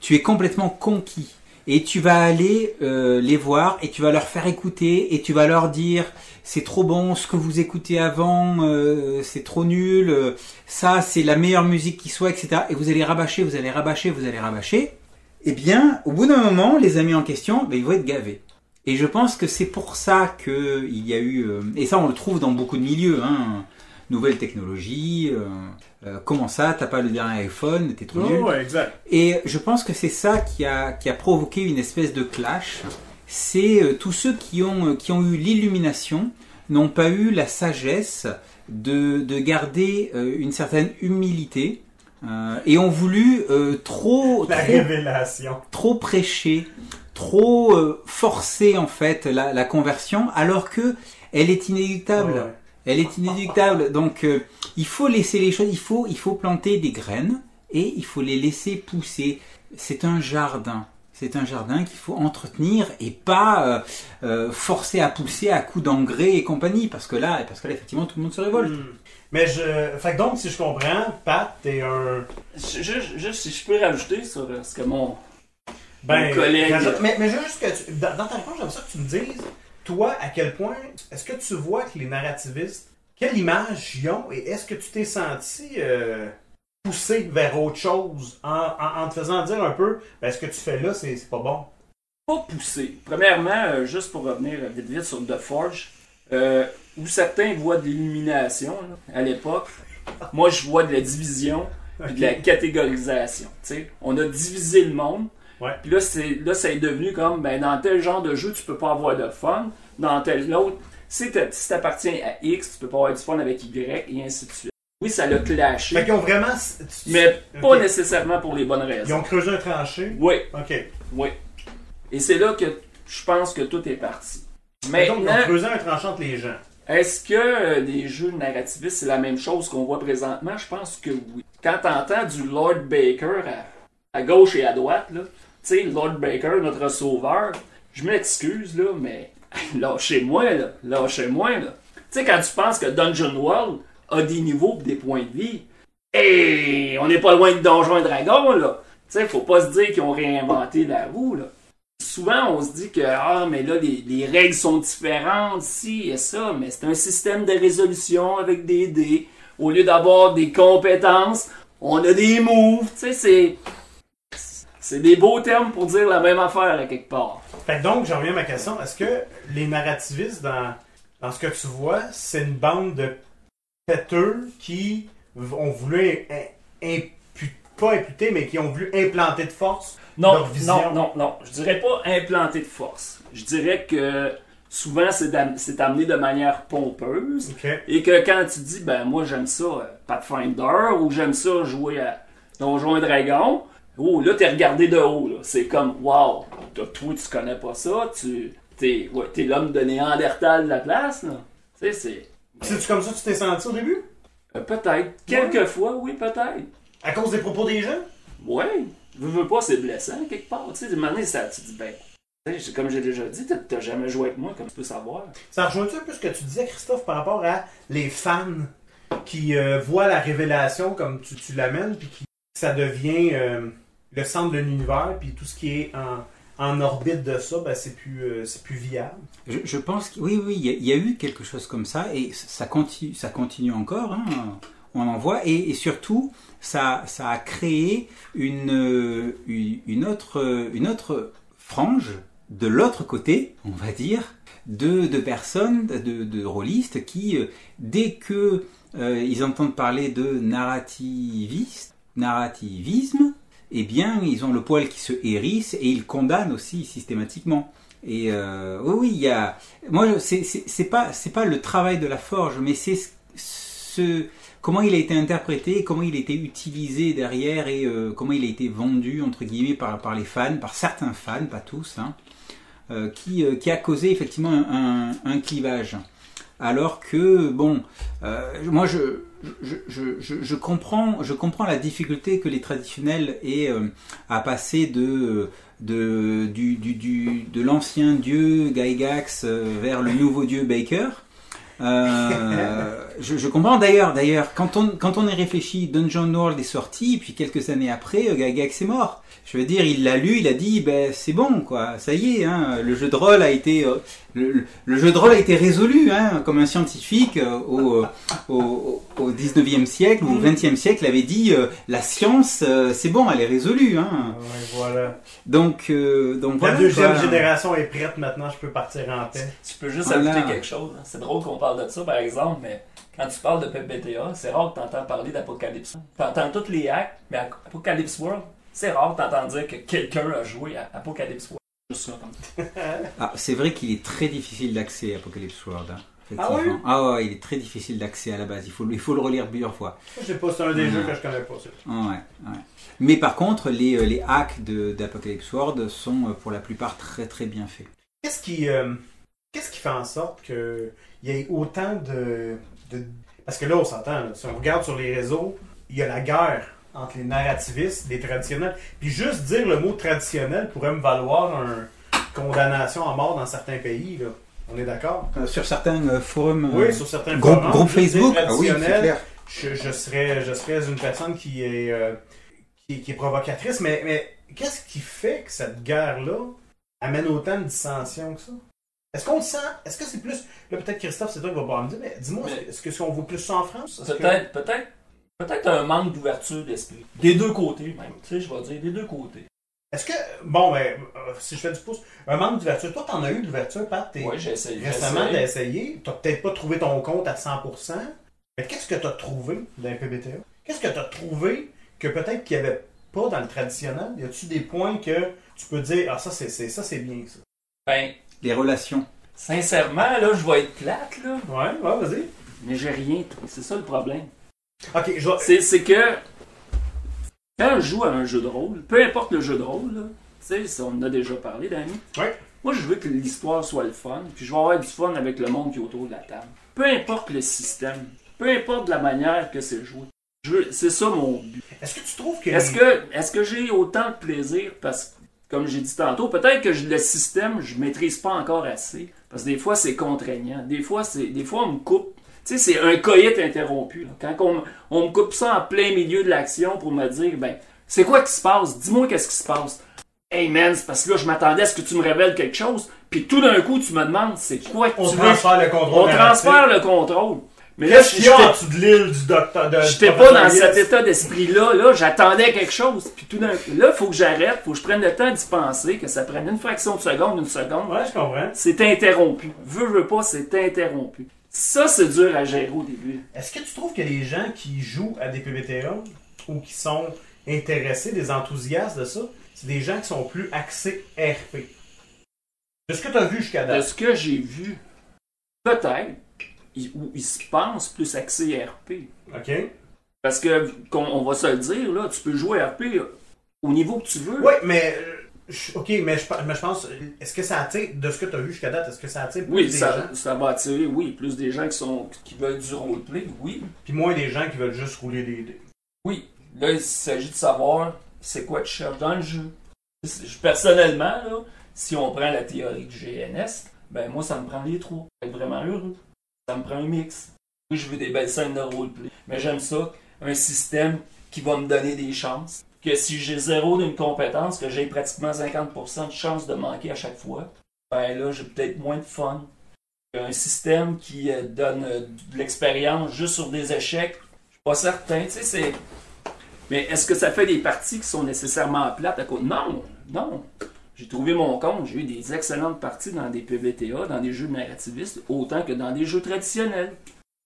tu es complètement conquis. Et tu vas aller euh, les voir et tu vas leur faire écouter et tu vas leur dire c'est trop bon ce que vous écoutez avant, euh, c'est trop nul, euh, ça c'est la meilleure musique qui soit, etc. Et vous allez rabâcher, vous allez rabâcher, vous allez rabâcher. Eh bien, au bout d'un moment, les amis en question, ben, ils vont être gavés. Et je pense que c'est pour ça que il y a eu, et ça on le trouve dans beaucoup de milieux, hein, nouvelles technologies. euh, euh, comment ça, t'as pas le dernier iPhone, t'es trop nul. Oh, ouais, exact. Et je pense que c'est ça qui a, qui a provoqué une espèce de clash. C'est euh, tous ceux qui ont, euh, qui ont eu l'illumination n'ont pas eu la sagesse de, de garder euh, une certaine humilité euh, et ont voulu euh, trop, La trop, révélation. trop prêcher, trop euh, forcer en fait la, la conversion alors que elle est inéluctable. Ouais. Elle est inéluctable. Donc, euh, il faut laisser les choses, il faut, il faut planter des graines et il faut les laisser pousser. C'est un jardin. C'est un jardin qu'il faut entretenir et pas euh, euh, forcer à pousser à coups d'engrais et compagnie. Parce que là, parce que là, effectivement, tout le monde se révolte. Hmm. Mais je. Fait que donc, si je comprends, Pat, t'es un. Juste, juste si je peux rajouter sur ce que mon. Ben, Mon collègue. mais, mais juste que tu, dans, dans ta réponse, j'aimerais ça que tu me dises, toi, à quel point est-ce que tu vois que les narrativistes, quelle image ils ont et est-ce que tu t'es senti euh, poussé vers autre chose en, en- en te faisant dire un peu, ben, ce que tu fais là, c'est pas bon? Pas poussé. Premièrement, euh, juste pour revenir vite vite sur The Forge, euh, où certains voient de l'illumination à l'époque, moi je vois de la division et de la catégorisation. On a divisé le monde. Puis là, c'est, là, ça est devenu comme, ben, dans tel genre de jeu, tu peux pas avoir de fun. Dans tel autre, si t'appartiens à X, tu peux pas avoir du fun avec Y, et ainsi de suite. Oui, ça l'a clashé, Fait qu'ils ont vraiment. mais pas nécessairement pour les bonnes Ils raisons. ont creusé un tranché. Oui, Ok. oui. Et c'est là que je pense que tout est parti. Mais donc, ils ont creusé un tranché entre les gens. est-ce que euh, les jeux narrativistes, c'est la même chose qu'on voit présentement? Je pense que oui. Quand t'entends du Lord Baker à, à gauche et à droite, là, tu sais, Lord Baker, notre sauveur, je m'excuse, là, mais lâchez-moi, là, lâchez-moi, là. Tu sais, quand tu penses que Dungeon World a des niveaux pis des points de vie, et on n'est pas loin de Donjons et Dragons, là. Tu sais, faut pas se dire qu'ils ont réinventé la roue, là. Souvent, on se dit que, ah, mais là, les, les règles sont différentes, si et ça, mais c'est un système de résolution avec des dés. Au lieu d'avoir des compétences, on a des moves, tu sais, c'est. C'est des beaux termes pour dire la même affaire à quelque part. Fait que donc, j'en reviens à ma question. Est-ce que les narrativistes, dans, dans ce que tu vois, c'est une bande de péteux qui ont voulu pas imputer, mais qui ont voulu implanter de force Non, leur vision? non, non, non. Je dirais pas implanter de force. Je dirais que souvent c'est amené de manière pompeuse. Et que quand tu dis, ben moi j'aime ça euh, Pathfinder ou j'aime ça jouer à Donjons et Dragons, oh là t'es regardé de haut. là. C'est comme, wow, toi tu connais pas ça, tu t'es ouais, t'es l'homme de Néandertal de la place. là. C'est. C'est-tu comme ça que tu t'es senti au début? euh, peut-être. Quelquefois, oui, peut-être. À cause des propos des gens? Ouais. Veux, veux pas, c'est blessant quelque part. Tu sais, manière, ça, tu dis, ben. Comme j'ai déjà dit, t'as- t'as jamais joué avec moi, comme tu peux savoir. Ça rejoint-tu un peu ce que tu disais, Christophe, par rapport à les fans qui euh, voient la révélation comme tu, tu l'amènes, puis qui ça devient euh, le centre de l'univers, puis tout ce qui est en, en orbite de ça, ben, c'est plus, euh, plus viable. Je, pense que oui, oui, il y, a- eu quelque chose comme ça et ça continue, ça continue encore. hein, on en voit et, surtout, ça, ça a créé une, euh, une autre, euh, une autre frange de l'autre côté, on va dire, de, de personnes, de, de rôlistes qui, euh, dès que euh, ils entendent parler de narrativiste, narrativisme, eh bien, ils ont le poil qui se hérisse et ils condamnent aussi systématiquement. Et euh, oui, il y a. Moi, c'est pas c'est pas le travail de la forge, mais c'est ce, comment il a été interprété, comment il a été utilisé derrière et euh, comment il a été vendu entre guillemets par par les fans, par certains fans, pas tous, hein, euh, qui qui a causé effectivement un, un- clivage. Alors que bon, moi je je, je, je, comprends je comprends la difficulté que les traditionnels aient euh, à passer de de, du, du, du- de l'ancien dieu Gygax euh, vers le nouveau dieu Baker. Euh, je, je comprends d'ailleurs, d'ailleurs, quand on, quand on y réfléchit, Dungeon World est sorti, puis quelques années après, euh, Gygax est mort. Je veux dire, il l'a lu, il a dit, ben c'est bon, quoi, ça y est, hein, le jeu de rôle a été, euh, le, jeu de rôle a été résolu, hein, comme un scientifique euh, au, au, au 19e siècle ou au 20e siècle avait dit, euh, la science, euh, c'est bon, elle est résolue, hein. Ouais, voilà. Donc, euh, donc La voilà. deuxième quoi. génération est prête maintenant, je peux partir en paix. Tu peux juste Voilà. ajouter quelque chose. hein. C'est drôle qu'on parle de ça, par exemple, mais quand tu parles de PBTA, c'est rare que tu entends parler d'Apocalypse. Tu entends tous les actes, mais Apocalypse World, c'est rare entends dire que quelqu'un a joué à Apocalypse World. Ah, c'est vrai qu'il est très difficile d'accès à Apocalypse World. hein, Ah oui? ah ouais, il est très difficile d'accès à la base. Il faut, il faut le relire plusieurs fois. Je sais pas, c'est un des jeux que je connais pas. ouais, ouais. Mais par contre, les, euh, les hacks de- d'Apocalypse World sont euh, pour la plupart très très bien faits. Qu'est-ce qui, euh, qu'est-ce qui fait en sorte qu'il y ait autant de, de- Parce que là, on s'entend, si on regarde sur les réseaux, il y a la guerre entre les narrativistes, les traditionnels. Puis juste dire le mot traditionnel pourrait me valoir une condamnation à mort dans certains pays. Là. On est d'accord? Euh, sur certains euh, forums, euh, Oui, sur certains groupes, forums, Facebook, ah oui, clair. je, je serais, je serais une personne qui est, euh, qui, qui est provocatrice, mais, mais qu'est-ce qui fait que cette guerre-là amène autant de dissensions que ça? Est-ce qu'on le sent? Est-ce que c'est plus. Là, peut-être Christophe, c'est toi qui vas pouvoir me dire, mais dis-moi, Mais- est-ce que si on voit plus ça en France? Que- Peut-être, peut-être, peut-être un manque d'ouverture d'esprit. Des deux côtés, même. Tu sais, je vais dire des deux côtés. Est-ce que. Bon, ben, euh, si je fais du pouce, un manque d'ouverture. Toi, t'en as eu de l'ouverture, Pat? T'es- Ouais, j'ai essayé. Récemment, t'as essayé. T'as peut-être pas trouvé ton compte à 100%. Mais qu'est-ce que t'as trouvé dans PBTA? Qu'est-ce que t'as trouvé que peut-être qu'il y avait pas dans le traditionnel? Y a-tu des points que tu peux dire, ah, ça, c'est c'est- ça, c'est bien, ça? Ben, Les relations. sincèrement, là, je vais être plate, là, Ouais, ouais, vas-y. mais j'ai rien. C'est ça le problème. Ok, je vais. C'est que quand je joue à un jeu de rôle, peu importe le jeu de rôle, là, tu sais, on en a déjà parlé, Danny. Ouais. Moi, je veux que l'histoire soit le fun, puis je veux avoir du fun avec le monde qui est autour de la table. Peu importe le système, peu importe la manière que c'est joué. Je veux- C'est ça mon but. Est-ce que tu trouves que. Est-ce que, est que j'ai autant de plaisir parce que, comme j'ai dit tantôt, peut-être que je- le système, je maîtrise pas encore assez. Parce que des fois, c'est contraignant. Des fois, c'est, des fois, on me coupe. Tu sais, c'est un coït interrompu. là. Quand on, on me coupe ça en plein milieu de l'action pour me dire, ben, c'est quoi qui se passe? Dis-moi qu'est-ce qui se passe. Hey man, c'est parce que là, je m'attendais à ce que tu me révèles quelque chose. Puis tout d'un coup, tu me demandes, c'est quoi que On tu veux? transfère le contrôle. On transfère le contrôle. Mais là, Qu'est-ce qu'il y a en dessous de l'île du docteur? de- J'étais pas dans cet état d'esprit-là. Là, j'attendais quelque chose. Puis tout d'un coup, là, faut que j'arrête, faut que je prenne le temps d'y penser, que ça prenne une fraction de seconde, une seconde. Ouais, je comprends. C'est interrompu. Veux, veux pas, c'est interrompu. Ça, c'est dur à gérer au début. Est-ce que tu trouves que les gens qui jouent à des PBTA ou qui sont intéressés, des enthousiastes de ça, c'est des gens qui sont plus axés RP? De ce que tu as vu jusqu'à De date. ce que j'ai vu, peut-être, ou ils se pensent plus axés RP. OK? Parce que, qu'on- on va se le dire, là, tu peux jouer RP au niveau que tu veux. Oui, mais. Je- Ok, mais je, mais je pense. Est-ce que ça attire, de ce que tu as vu jusqu'à date, est-ce que ça attire plus Oui, des ça, gens? ça va attirer, oui, plus des gens qui sont qui veulent du roleplay, oui. Puis moins des gens qui veulent juste rouler des dés. Oui, là, il s'agit de savoir c'est quoi tu cherches dans le jeu. Personnellement, là, si on prend la théorie du GNS, ben moi, ça me prend les trois. Être vraiment heureux. Ça me prend un mix. Oui, je veux des belles scènes de roleplay, mais j'aime ça, un système qui va me donner des chances. Que si j'ai zéro d'une compétence, que j'ai pratiquement 50% de chances de manquer à chaque fois, ben là, j'ai peut-être moins de fun. Un système qui euh, donne euh, de l'expérience juste sur des échecs, je suis pas certain. Tu sais, c'est. Mais est-ce que ça fait des parties qui sont nécessairement plates à cause Non, non. J'ai trouvé mon compte, j'ai eu des excellentes parties dans des PBTA, dans des jeux narrativistes, autant que dans des jeux traditionnels.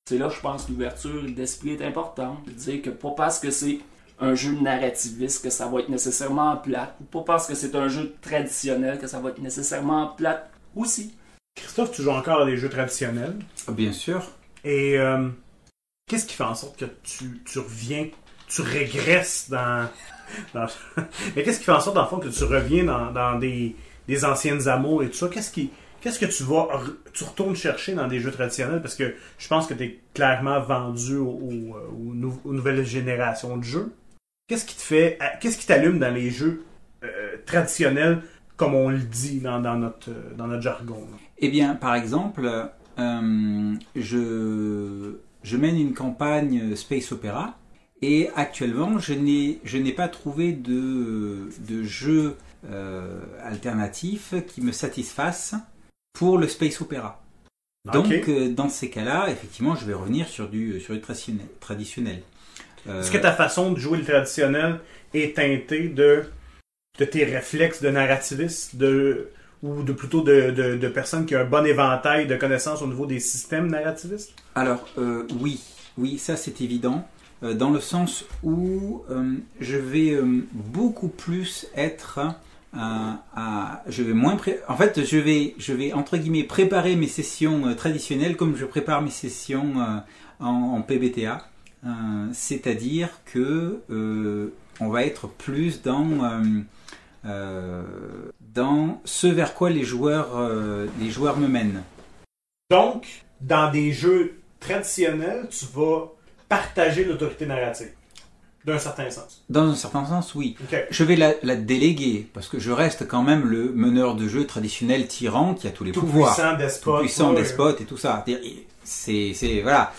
C'est là, je pense, l'ouverture d'esprit est importante. De dire que pas parce que c'est un jeu narrativiste que ça va être nécessairement plate, ou pas parce que c'est un jeu traditionnel que ça va être nécessairement plate aussi. Christophe, tu joues encore à des jeux traditionnels? Ah, Bien sûr. Et euh, qu'est-ce qui fait en sorte que tu, tu reviens, tu régresses dans. dans- Mais qu'est-ce qui fait en sorte, dans le fond, que tu reviens dans, dans des, des anciennes amours et tout ça? Qu'est-ce qui. Qu'est-ce que tu vas, tu retournes chercher dans des jeux traditionnels? Parce que je pense que tu es clairement vendu aux, nou- aux nouvelles générations de jeux. Qu'est-ce qui te fait, à- qu'est-ce qui t'allume dans les jeux euh, traditionnels comme on le dit dans, dans notre, euh, dans notre jargon? là? Eh bien, par exemple, euh, je, je mène une campagne Space Opera et actuellement, je n'ai, je n'ai pas trouvé de, de jeu euh, alternatif qui me satisfasse pour le Space Opera. Donc, euh, dans ces cas-là, effectivement, je vais revenir sur du, sur du traditionnel. traditionnel. Euh, Est-ce que ta façon de jouer le traditionnel est teintée de, de tes réflexes de narrativiste de, ou de plutôt de, de, de personnes qui ont un bon éventail de connaissances au niveau des systèmes narrativistes? Alors, euh, oui, oui, ça c'est évident, euh, dans le sens où euh, je vais beaucoup plus être à, je vais moins pré- en fait je vais je vais entre guillemets préparer mes sessions traditionnelles comme je prépare mes sessions en, en PBTA c'est-à-dire que euh, on va être plus dans euh, euh, dans ce vers quoi les joueurs euh, les joueurs me mènent Donc, dans des jeux traditionnels, tu vas partager l'autorité narrative. D'un certain sens. dans un certain sens oui Ok. Je vais la, la déléguer parce que je reste quand même le meneur de jeu traditionnel tyran qui a tous les Tout pouvoirs, puissant tout despote. puissant ouais. despote et tout ça. C'est voilà,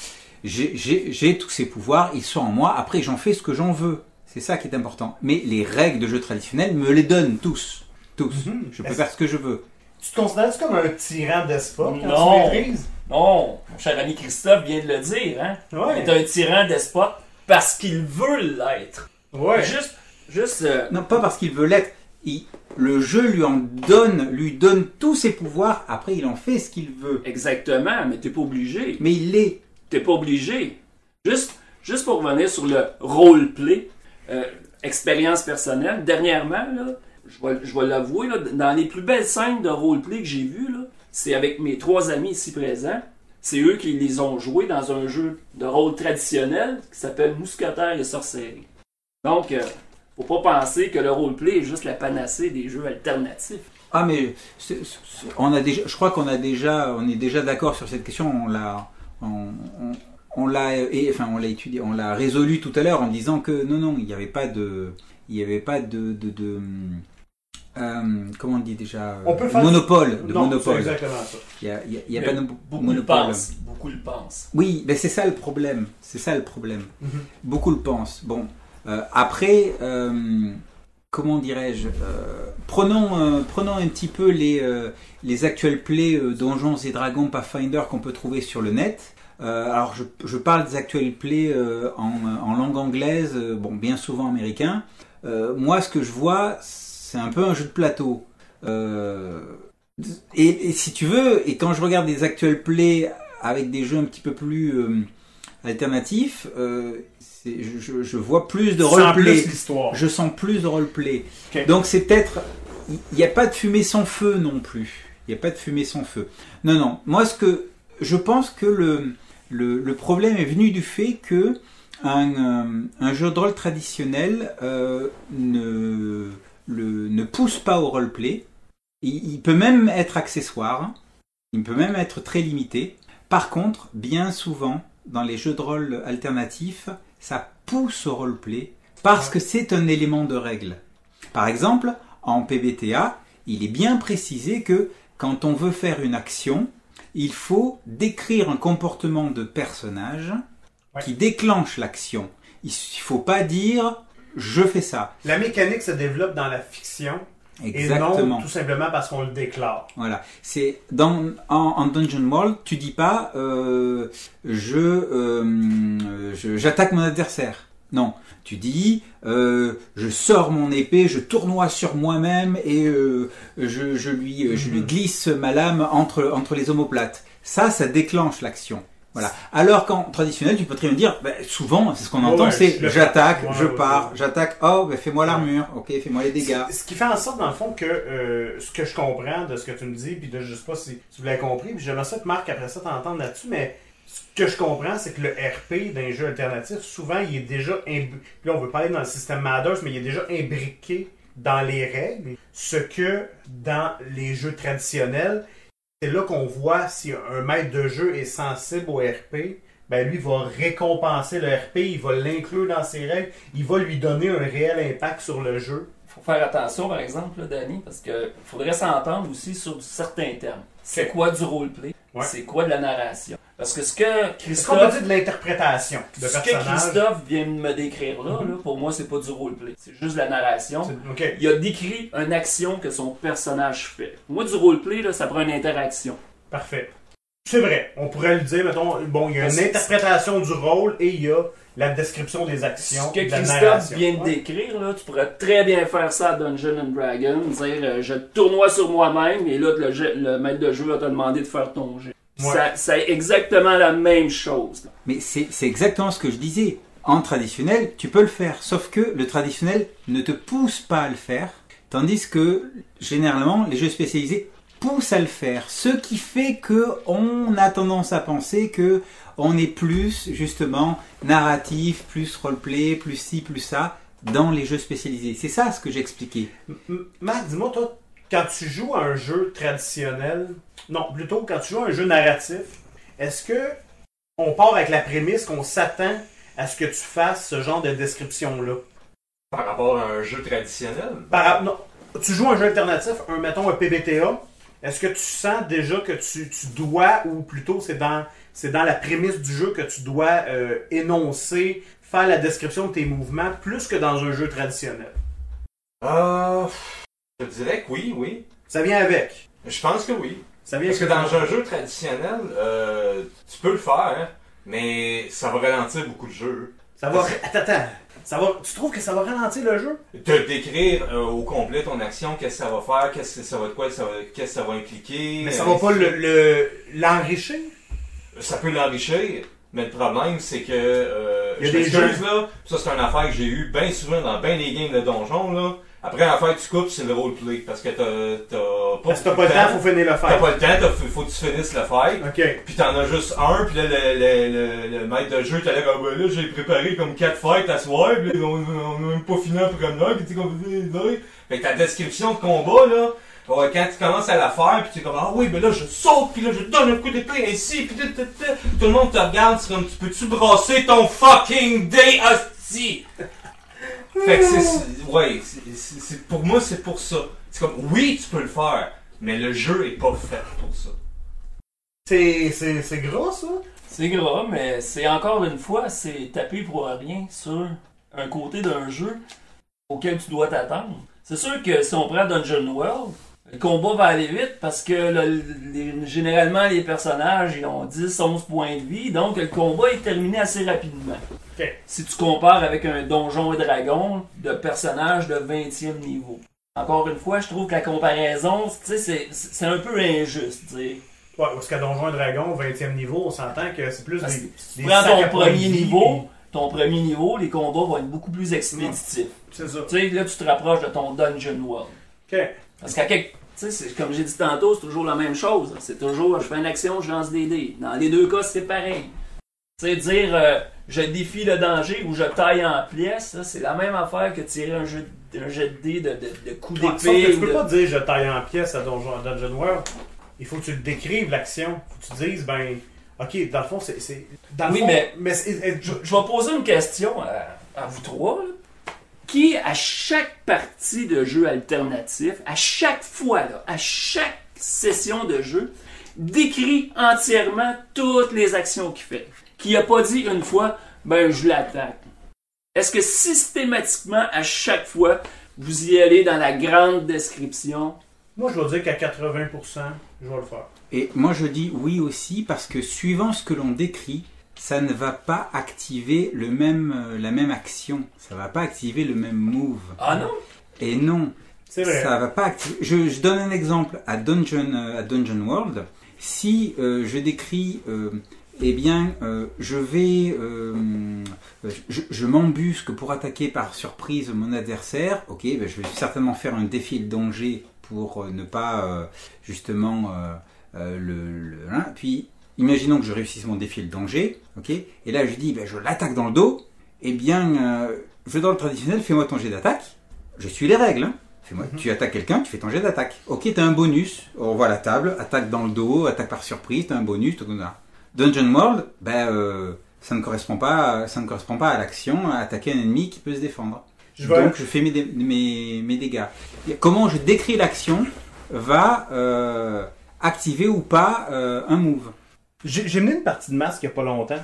j'ai, tous ces pouvoirs, ils sont en moi. Après, j'en fais ce que j'en veux. C'est ça qui est important. Mais les règles de jeu traditionnel me les donnent tous, tous. Mhm. Je peux faire ce que je veux. Tu te considères comme un tyran despote quand Non. tu maîtrises? Non, mon cher ami Christophe vient de le dire, hein. Ouais. Il est un tyran despote parce qu'il veut l'être. Ouais. Juste, juste, euh, Non, pas parce qu'il veut l'être. Il- le jeu lui en donne, lui donne tous ses pouvoirs. Après, il en fait ce qu'il veut. exactement, mais t'es pas obligé. Mais il l'est. Pas obligé. Juste, juste pour revenir sur le roleplay, euh, expérience personnelle, dernièrement, là, je vais, je vais l'avouer, dans les plus belles scènes de roleplay que j'ai vues, c'est avec mes trois amis ici présents. C'est eux qui les ont joués dans un jeu de rôle traditionnel qui s'appelle Mousquetaire et Sorcellerie. Donc, euh, faut pas penser que le roleplay est juste la panacée des jeux alternatifs. Ah mais on a déjà, je crois qu'on a déjà, on est déjà d'accord sur cette question. On l'a, on, on- on l'a, enfin on l'a étudié, on l'a résolu tout à l'heure en disant que non non, il n'y avait pas de, il n'y avait pas de, de, de, euh, comment on dit déjà, On peut faire monopole, de non, monopole. Exactement ça. Il y a, il y a- pas de Beaucoup le monopole. pensent. Beaucoup le pensent. Oui, mais c'est ça le problème. C'est ça le problème. Mhm. Beaucoup le pensent. Bon, euh, après, euh, comment dirais-je euh, Prenons, euh, prenons un petit peu les, euh, les actuels plays euh, Donjons et Dragons Pathfinder qu'on peut trouver sur le net. Alors, je, je parle des actuels plays en, en langue anglaise, bon, bien souvent américain. Moi, ce que je vois, c'est un peu un jeu de plateau. Et, et si tu veux, et quand je regarde des actuels plays avec des jeux un petit peu plus alternatifs, je, je- je vois plus de roleplay. Je sens plus de roleplay. Donc c'est peut-être. Il n'y a pas de fumée sans feu non plus. Il n'y a pas de fumée sans feu. Non, non. Moi, ce que. Je pense que le, le, le problème est venu du fait que un, euh, un jeu de rôle traditionnel euh, ne, le, ne pousse pas au roleplay. Il, il peut même être accessoire. Il peut même être très limité. Par contre, bien souvent, dans les jeux de rôle alternatifs, ça pousse au roleplay parce que c'est un élément de règle. Par exemple, en PBTA, il est bien précisé que quand on veut faire une action, il faut décrire un comportement de personnage Ouais. qui déclenche l'action. Il ne faut pas dire je fais ça. La mécanique se développe dans la fiction et Exactement. non tout simplement parce qu'on le déclare. Voilà, c'est dans en, en Dungeon World, tu dis pas euh, je euh, j'attaque mon adversaire. Non, tu dis euh, je sors mon épée, je tournoie sur moi-même et euh, je, je lui je lui Mhm. glisse ma lame entre entre les omoplates. Ça, ça déclenche l'action. Voilà. Alors qu'en traditionnel, tu peux très bien dire, ben, souvent, c'est ce qu'on entend, ouais, c'est j'attaque, je ouais, pars, ouais. j'attaque, oh, ben, fais-moi l'armure, ok, fais-moi les dégâts. Ce qui fait en sorte, dans le fond, que euh, ce que je comprends de ce que tu me dis, puis de, je sais pas si, vous l'avez compris, puis j'aimerais ça que Marc, après ça, t'entendre là-dessus, mais ce que je comprends, c'est que le RP d'un jeu alternatif, souvent, il est déjà. Puis là, on veut parler dans le système Madders, mais il est déjà imbriqué dans les règles. Ce que dans les jeux traditionnels, c'est là qu'on voit si un maître de jeu est sensible au RP. Ben lui va récompenser le RP, il va l'inclure dans ses règles, il va lui donner un réel impact sur le jeu. faut faire attention, par exemple, là, Danny, parce que faudrait s'entendre aussi sur certains termes. C'est quoi du roleplay? Ouais. C'est quoi de la narration? Parce que ce que Christophe, de l'interprétation de ce que? Christophe vient de me décrire là, là, pour moi, c'est pas du roleplay. C'est juste de la narration. Il a décrit une action que son personnage fait. Moi, du roleplay, là, ça prend une interaction. parfait. C'est vrai. On pourrait le dire, mettons, bon, il y a une interprétation du rôle et il y a la description des actions. Ce que de la Christophe narration. vient de décrire, là, tu pourrais très bien faire ça à Dungeon and Dragon, dire euh, je tournoie sur moi-même et là le, le maître de jeu va te demander de faire ton jet. Ouais. C'est exactement la même chose. Mais c'est c'est exactement ce que je disais. En traditionnel, tu peux le faire, sauf que le traditionnel ne te pousse pas à le faire, tandis que généralement les jeux spécialisés poussent à le faire. Ce qui fait que on a tendance à penser que on est plus justement narratif, plus roleplay, plus ci, plus ça dans les jeux spécialisés. C'est ça ce que j'expliquais. Marc, dis-moi, toi, quand tu joues à un jeu traditionnel, non, plutôt quand tu joues à un jeu narratif, est-ce que on part avec la prémisse qu'on s'attend à ce que tu fasses ce genre de description-là? Par rapport à un jeu traditionnel, Par, non, tu joues un jeu alternatif, un, mettons un PBTA, est-ce que tu sens déjà que tu, tu dois, ou plutôt c'est dans, c'est dans la prémisse du jeu que tu dois euh, énoncer, faire la description de tes mouvements, plus que dans un jeu traditionnel? euh, je dirais que oui, oui. Ça vient avec. Je pense que oui. Ça vient Parce que dans un jeu traditionnel, euh, tu peux le faire, mais ça va ralentir beaucoup de jeux. Ça va. Attends, attends. Ça va... Tu trouves que ça va ralentir le jeu? Te décrire euh, au complet ton action, qu'est-ce que ça va faire, qu'est-ce que ça va de quoi, ça va- qu'est-ce que ça va impliquer. Mais ça euh, va pas le- le- l'enrichir? Ça peut l'enrichir, mais le problème c'est que euh, Il y a je des jeux- là. Ça, c'est une affaire que j'ai eu bien souvent dans bien des games de donjon, là. Après, l'affaire que tu coupes, c'est le roleplay. Parce que t'as, t'as pas, Parce que t'as pas le temps, faut finir le T'as fight. pas le temps, t'as- faut que tu finisses le fight. Ok. Puis t'en as juste un, puis là, le, le, le, le maître de jeu, t'as l'air comme, ben là, j'ai préparé comme 4 fights à soir, puis là, on, on a même pas fini la première, puis tu comme, fait que ta description de combat, là, ouais, quand tu commences à la faire, puis tu es comme, ah oui, ben là, je saute, puis là, je donne un coup d'épée ainsi, puis tout, tout, tout, tout le monde te regarde, c'est comme, tu peux-tu brasser ton fucking day, hostie? Fait que c'est, c'est- ouais, c'est, pour moi, c'est pour ça. C'est comme, oui, tu peux le faire, mais le jeu est pas fait pour ça. C'est, c'est, c'est gros, ça? C'est gras, mais c'est encore une fois, c'est taper pour rien sur un côté d'un jeu auquel tu dois t'attendre. C'est sûr que si on prend Dungeon World, le combat va aller vite parce que le- les- généralement les personnages ils ont 10, 11 points de vie, donc le combat est terminé assez rapidement. Si tu compares avec un donjon et dragon de personnages de 20e niveau. Encore une fois, je trouve que la comparaison, c'est- un peu injuste. Ouais, parce qu'à Donjon et Dragon, 20e niveau, on s'entend que c'est plus Parce des, si tu prends ton premier niveau, ton premier niveau, les combats vont être beaucoup plus expéditifs. C'est ça. Tu sais, là, tu te rapproches de ton Dungeon World. Ok. Parce qu'à quelque. Tu sais, c'est- comme j'ai dit tantôt, c'est toujours la même chose. C'est toujours, je fais une action, je lance des dés. Dans les deux cas, c'est pareil. Tu sais, dire euh, je défie le danger ou je taille en pièces, c'est la même affaire que tirer un, jeu, un jet de dés de, de, de coups d'épée. tu peux de- pas dire je taille en pièces à Donjon, Dungeon World. Il faut que tu le décrives, l'action. Faut que tu dises, ben, ok, dans le fond, c'est. c'est- Oui, fond, mais- c'est- Je, je vais poser une question à, à vous trois. là. Qui, à chaque partie de jeu alternatif, à chaque fois, là, à chaque session de jeu, décrit entièrement toutes les actions qu'il fait. Qui a pas dit une fois, ben je l'attaque. Est-ce que systématiquement, à chaque fois, vous y allez dans la grande description? Moi, je vais dire qu'à 80%, je vais le faire. Et moi je dis oui aussi parce que suivant ce que l'on décrit, ça ne va pas activer le même, euh, la même action. Ça va pas activer le même move. Ah non? Et non, C'est vrai. ça va pas activer. Je, je donne un exemple à Dungeon, euh, à Dungeon World. Si euh, je décris, euh, eh bien, euh, je vais, je, je m'embusque pour attaquer par surprise mon adversaire. Ok, ben, je vais certainement faire un défi de danger pour ne pas justement le, le- hein. Puis, imaginons que je réussisse mon défi de danger. Ok, et là je dis, ben, je l'attaque dans le dos. Eh bien, euh, je dans le traditionnel, fais-moi ton jet d'attaque. Je suis les règles. hein. Fais-moi, Tu attaques quelqu'un, tu fais ton jet d'attaque. Ok, t'as un bonus. On revoit la table. Attaque dans le dos, attaque par surprise, t'as un bonus. tout ça. Dungeon World, ben, euh, ça ne correspond pas, ça ne correspond pas à l'action, à attaquer un ennemi qui peut se défendre. Je Donc je fais mes, dé- mes, mes dégâts. Comment je décris l'action va euh, activer ou pas euh, un move. J'ai mené une partie de masque il y a pas longtemps.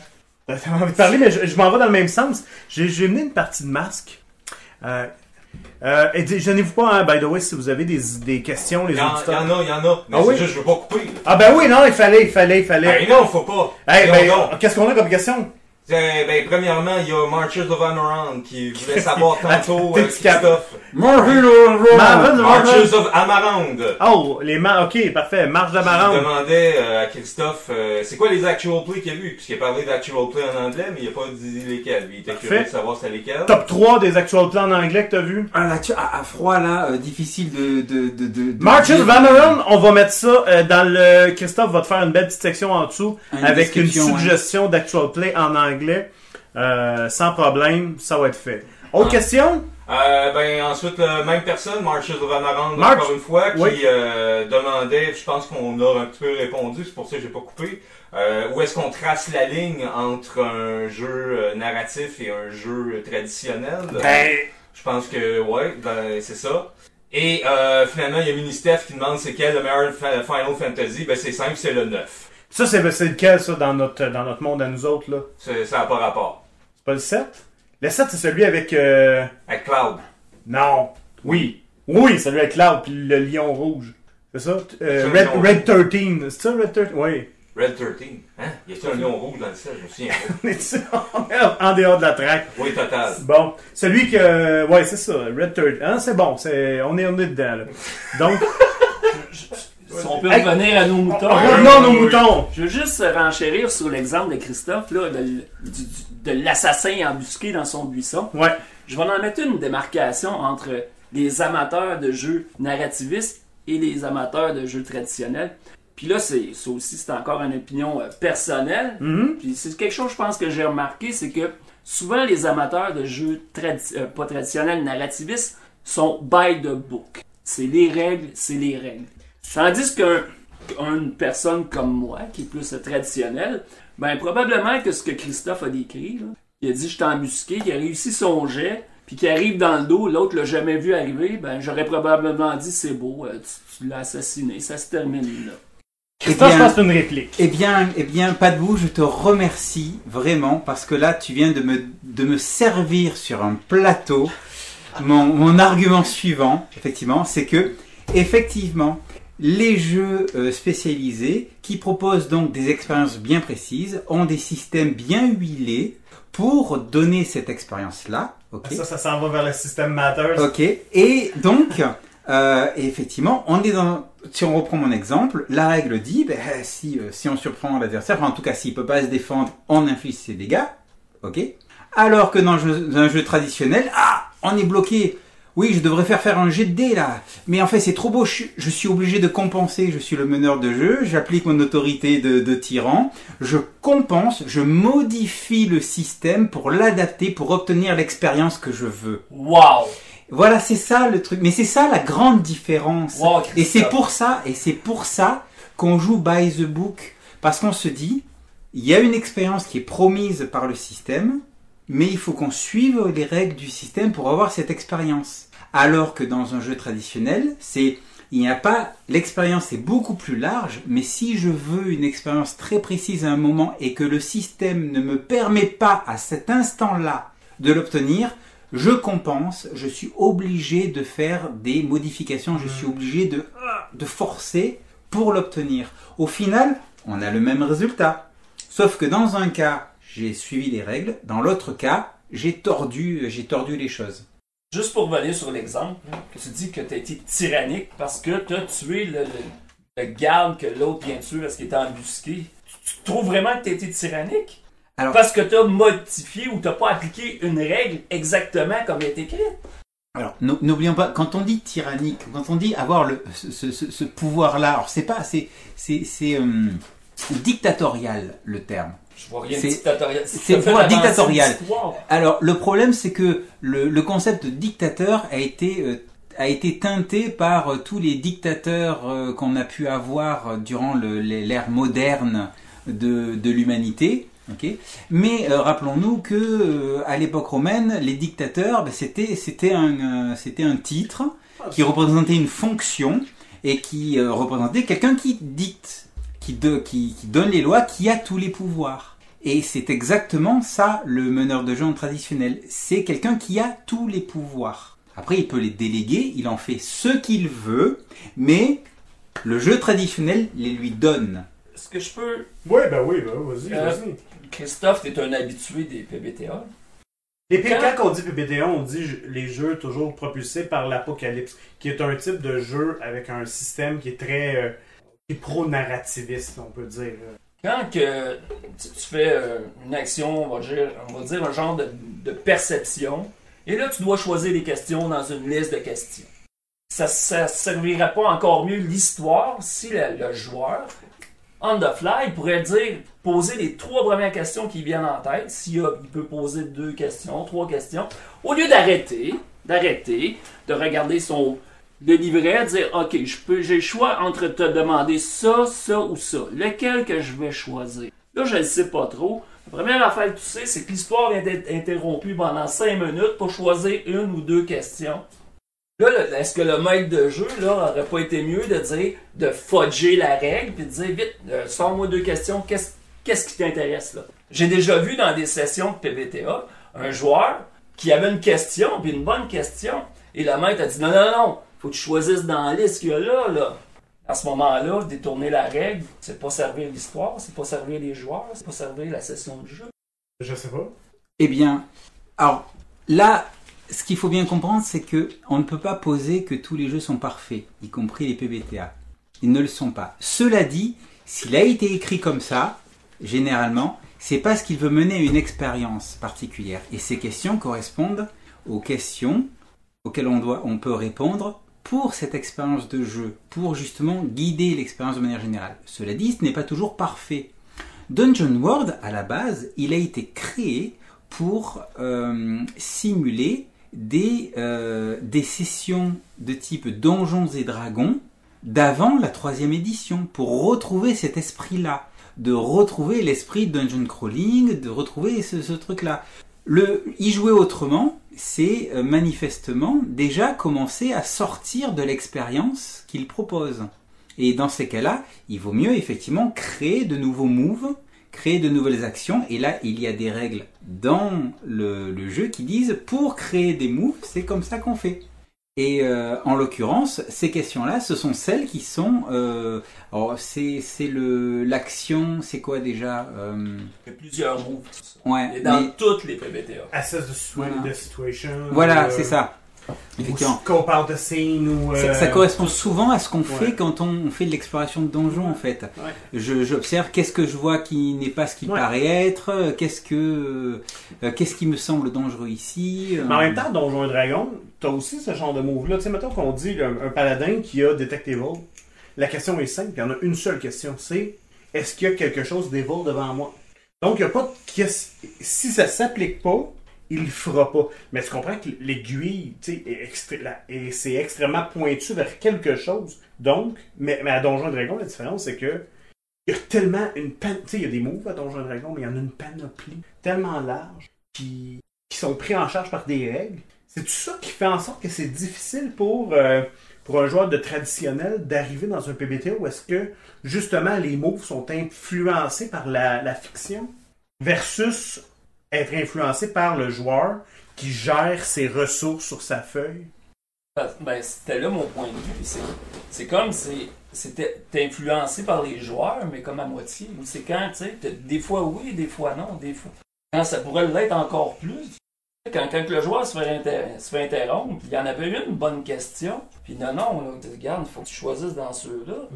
T'as envie de parler, mais je, je m'en vais dans le même sens. J'ai mené une partie de masque. Euh, euh, et gênez-vous pas, hein, by the way, si vous avez des, des questions, les en, il y auditeurs. en a, il y en a. Mais Ah oui? juste, je veux pas couper. Ah ben oui, non, il fallait, il fallait, il fallait. Ben non, faut pas. Hey, ben, qu'est-ce qu'on a comme question? Ben, ben, premièrement, il y a Marchers of Amaranth qui voulait savoir tantôt euh, petit cap- Christophe. Marvin, Marchers of Amaranth. Oh, les ma... Ok, parfait. Marche Je d'amarante. demandais euh, à Christophe, euh, c'est quoi les actual plays qu'il a vu? Puisqu'il a parlé d'actual play en anglais, mais il a pas dit lesquels. Il était Parfait. curieux de savoir c'était lesquels. Top 3 des actual plans en anglais que t'as vu. Ah, là, tu- à, à froid là, euh, difficile de. de, de, de, de- Marches de- of Amaranth, on va mettre ça euh, dans le... Christophe va te faire une belle petite section en dessous Une avec une suggestion d'actual play en anglais. Euh, sans problème, ça va être fait. Autre Ah. question? Euh, ben ensuite, la même personne, Amaranth, March- encore une fois, qui Oui. euh, demandait, je pense qu'on a un petit peu répondu, c'est pour ça que j'ai pas coupé, euh, où est-ce qu'on trace la ligne entre un jeu euh, narratif et un jeu euh, traditionnel? Ben, Je pense que ouais, ben, c'est ça. Et euh, finalement, il y a Ministef qui demande c'est quel le meilleur Final Fantasy? Ben c'est simple, c'est le 9. Ça, c'est c'est lequel, ça, dans notre, dans notre monde à nous autres, là? C'est- Ça n'a pas rapport. C'est pas le 7? Le 7, c'est celui avec... euh, Avec Cloud. Non. Oui. Oui, celui avec Cloud puis le lion rouge. C'est ça? Euh, C'est Red, lion Red 13. C'est ça, Red 13? Oui. Red 13. Hein? Y a-t-il un lion rouge dans le 7? Je me souviens pas. On est-tu en- dehors de la traque? Oui, total. Bon. Celui que... Ouais, c'est ça. Red 13. Hein, c'est bon. C'est... On, est, on est dedans, là. Donc... Si on peut Hey. revenir à nos moutons. Revenons nos moutons. Je veux juste renchérir sur l'exemple de Christophe, là, de, du- du- de l'assassin embusqué dans son buisson. Ouais. Je vais en mettre une démarcation entre les amateurs de jeux narrativistes et les amateurs de jeux traditionnels. Puis là, c'est ça aussi, c'est encore une opinion euh, personnelle. Mhm. Puis c'est quelque chose, je pense, que j'ai remarqué, c'est que souvent les amateurs de jeux tradi- euh, pas traditionnels, narrativistes, sont by the book. C'est les règles, c'est les règles. Tandis qu'un qu'une personne comme moi, qui est plus traditionnelle, ben probablement que ce que Christophe a décrit, là, il a dit je t'ai embusqué, qu'il a réussi son jet, puis qu'il arrive dans le dos, l'autre l'a jamais vu arriver, ben j'aurais probablement dit c'est beau, euh, tu, tu l'as assassiné, ça se termine là. Eh Christophe, je bien, pense que c'est une réplique. eh bien, eh bien, pas de vous, je te remercie vraiment parce que là, tu viens de me, de me servir sur un plateau. Mon, mon argument suivant, effectivement, c'est que, effectivement, les jeux euh, spécialisés qui proposent donc des expériences bien précises ont des systèmes bien huilés pour donner cette expérience-là. ok? Ça, ça s'en va vers le système Matters. Ok. Et donc, euh, effectivement, on est dans. Si on reprend mon exemple, la règle dit, ben, si, euh, si on surprend l'adversaire, enfin, en tout cas, s'il peut pas se défendre, on inflige ses dégâts. Ok? Alors que dans un jeu, dans un jeu traditionnel, ah, on est bloqué. Oui, je devrais faire faire un jet de dés là. Mais en fait, c'est trop beau. Je, suis- je suis obligé de compenser. Je suis le meneur de jeu. J'applique mon autorité de, de tyran. Je compense. Je modifie le système pour l'adapter, pour obtenir l'expérience que je veux. Wow! Voilà, c'est ça le truc. Mais c'est ça la grande différence. Wow, et c'est pour ça, et c'est pour ça qu'on joue by the book. Parce qu'on se dit, il y a une expérience qui est promise par le système, mais il faut qu'on suive les règles du système pour avoir cette expérience. Alors que dans un jeu traditionnel, c'est il n'y a pas l'expérience est beaucoup plus large, mais si je veux une expérience très précise à un moment et que le système ne me permet pas à cet instant-là de l'obtenir, je compense, je suis obligé de faire des modifications, je suis obligé de, de forcer pour l'obtenir. Au final, on a le même résultat. Sauf que dans un cas, j'ai suivi les règles, dans l'autre cas, j'ai tordu, j'ai tordu les choses. Juste pour revenir sur l'exemple, là, que tu dis que tu as été tyrannique parce que tu as tué le, le- le garde que l'autre vient de tuer parce qu'il était embusqué. Tu, tu trouves vraiment que tu as été tyrannique? Alors- parce que tu as modifié ou tu pas appliqué une règle exactement comme elle est écrite? Alors, n'ou- n'oublions pas, quand on dit tyrannique, quand on dit avoir le, ce, ce- ce- ce pouvoir-là, alors c'est pas, c'est, c'est, c'est euh, dictatorial le terme. Vois rien de C'est- dictatorial. c'est. Alors, le problème, c'est que le, le concept de dictateur a été, euh, a été teinté par euh, tous les dictateurs euh, qu'on a pu avoir durant l'ère moderne de, de l'humanité. Mais euh, rappelons-nous que euh, à l'époque romaine, les dictateurs, ben, c'était c'était un, euh, c'était un titre qui représentait une fonction et qui représentait quelqu'un qui dicte, qui, de- qui, qui donne les lois, qui a tous les pouvoirs. Et c'est exactement ça le meneur de jeu en traditionnel. C'est quelqu'un qui a tous les pouvoirs. Après, il peut les déléguer, il en fait ce qu'il veut, mais le jeu traditionnel les lui donne. Est-ce que je peux? Oui, ben oui, ben vas-y, Euh, vas-y. Christophe, tu es un habitué des PBTA. Et puis quand- quand on dit PBTA, on dit les jeux toujours propulsés par l'apocalypse, qui est un type de jeu avec un système qui est très euh, qui est pro-narrativiste, on peut dire. Quand que tu, fais euh, une action, on va dire, on va dire un genre de, perception, et là tu dois choisir des questions dans une liste de questions. Ça ne servirait pas encore mieux l'histoire si le, joueur, on the fly, pourrait dire, poser les trois premières questions qui viennent en tête, s'il peut poser deux questions, trois questions, au lieu d'arrêter, d'arrêter, de regarder son le livret, dire ok, j'ai le choix entre te demander ça, ça ou ça. Lequel que je vais choisir? Là, je ne sais pas trop. La première affaire que tu sais, c'est que l'histoire vient d'être interrompue pendant cinq minutes pour choisir une ou deux questions. Là, est-ce que le maître de jeu, là, aurait pas été mieux de dire, de fudger la règle, puis de dire, vite, euh, sors-moi deux questions, qu'est-ce qu'est-ce qui t'intéresse, là? J'ai déjà vu dans des sessions de PBTA, un joueur qui avait une question, puis une bonne question, et le maître a dit, non, non, non, faut que tu choisisses dans la liste qu'il y a là, là. À ce moment-là, détourner la règle, c'est pas servir l'histoire, c'est pas servir les joueurs, c'est pas servir la session de jeu. Je sais pas. Eh bien, alors là, ce qu'il faut bien comprendre, c'est que on ne peut pas poser que tous les jeux sont parfaits, y compris les PBTA. ils ne le sont pas. Cela dit, s'il a été écrit comme ça, généralement, c'est parce qu'il veut mener une expérience particulière. Et ces questions correspondent aux questions auxquelles on, doit, on peut répondre pour cette expérience de jeu, pour justement guider l'expérience de manière générale. Cela dit, ce n'est pas toujours parfait. Dungeon World, à la base, il a été créé pour euh, simuler des, euh, des sessions de type Donjons et Dragons d'avant la troisième édition, pour retrouver cet esprit-là, de retrouver l'esprit dungeon crawling, de retrouver ce truc-là. Le y jouer autrement, c'est euh, manifestement déjà commencer à sortir de l'expérience qu'il propose. Et dans ces cas-là, il vaut mieux effectivement créer de nouveaux moves, créer de nouvelles actions. Et là, il y a des règles dans le, le jeu qui disent pour créer des moves, c'est comme ça qu'on fait. Et euh, en l'occurrence, ces questions-là, ce sont celles qui sont. Euh, alors, c'est c'est le l'action, c'est quoi déjà euh, Il y a plusieurs moves. Ouais. Et dans mais- toutes les PBTA. Assess the, situa- Voilà. the situation. voilà, euh, c'est ça. Ou Effectivement. scope out the scene ou. Ça, euh, ça correspond souvent à ce qu'on fait quand on, on fait de l'exploration de donjons en fait. Ouais. Je- J'observe qu'est-ce que je vois qui n'est pas ce qu'il Ouais. paraît être, euh, qu'est-ce que euh, qu'est-ce qui me semble dangereux ici. euh, Mais en même temps, Donjon et Dragon, t'as aussi ce genre de move-là. Tu sais, mettons qu'on dit là, un paladin qui a Detect Evil. La question est simple, il y en a une seule question. C'est est-ce qu'il y a quelque chose d'evil devant moi? Donc, il n'y a pas de Si ça s'applique pas, il le fera pas. Mais tu comprends que l'aiguille, tu sais, c'est extrêmement pointu vers quelque chose. Donc, mais, mais à Donjon Dragon, la différence, c'est que il y a tellement une pan... Tu sais, il y a des moves à Donjon Dragon, mais il y en a une panoplie tellement large qui, qui sont pris en charge par des règles. C'est tout ça qui fait en sorte que c'est difficile pour, euh, pour un joueur de traditionnel d'arriver dans un PBTA où est-ce que justement les moves sont influencés par la fiction versus être influencé par le joueur qui gère ses ressources sur sa feuille? Ben, c'était là mon point de vue. puis C'est, c'est comme si c'était influencé par les joueurs, mais comme à moitié. Ou c'est quand, tu sais, des fois oui, des fois non, des fois. Quand ça pourrait l'être encore plus. Quand, quand le joueur se fait, inter- se fait interrompre, il y en avait une bonne question, puis non, non, là, regarde, il faut que tu choisisses dans ceux-là.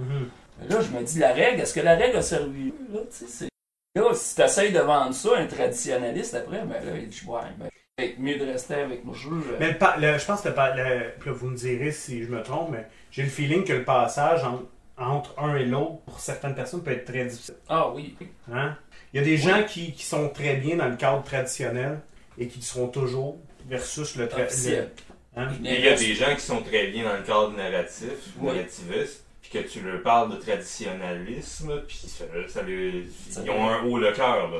Mais là, je me dis, la règle, est-ce que la règle a servi? Là, tu sais, c'est... Là, si tu essayes de vendre ça à un traditionnaliste après, ben là, il dit, ouais, ben, c'est mieux de rester avec nos jeux. euh, Mais le pa- le- je pense que le, pa- le- puis là, vous me direz si je me trompe, mais j'ai le feeling que le passage en- entre un et l'autre, pour certaines personnes, peut être très difficile. Ah oui. Hein? Il y a des gens qui, qui sont très bien dans le cadre traditionnel et qui le seront toujours versus le, tra- Officiel. le- hein? Il y a des gens qui sont très bien dans le cadre narratif, Oui. narrativiste, puis que tu leur parles de traditionnalisme, puis ça, ça les- Ça ils ont un haut le cœur, là.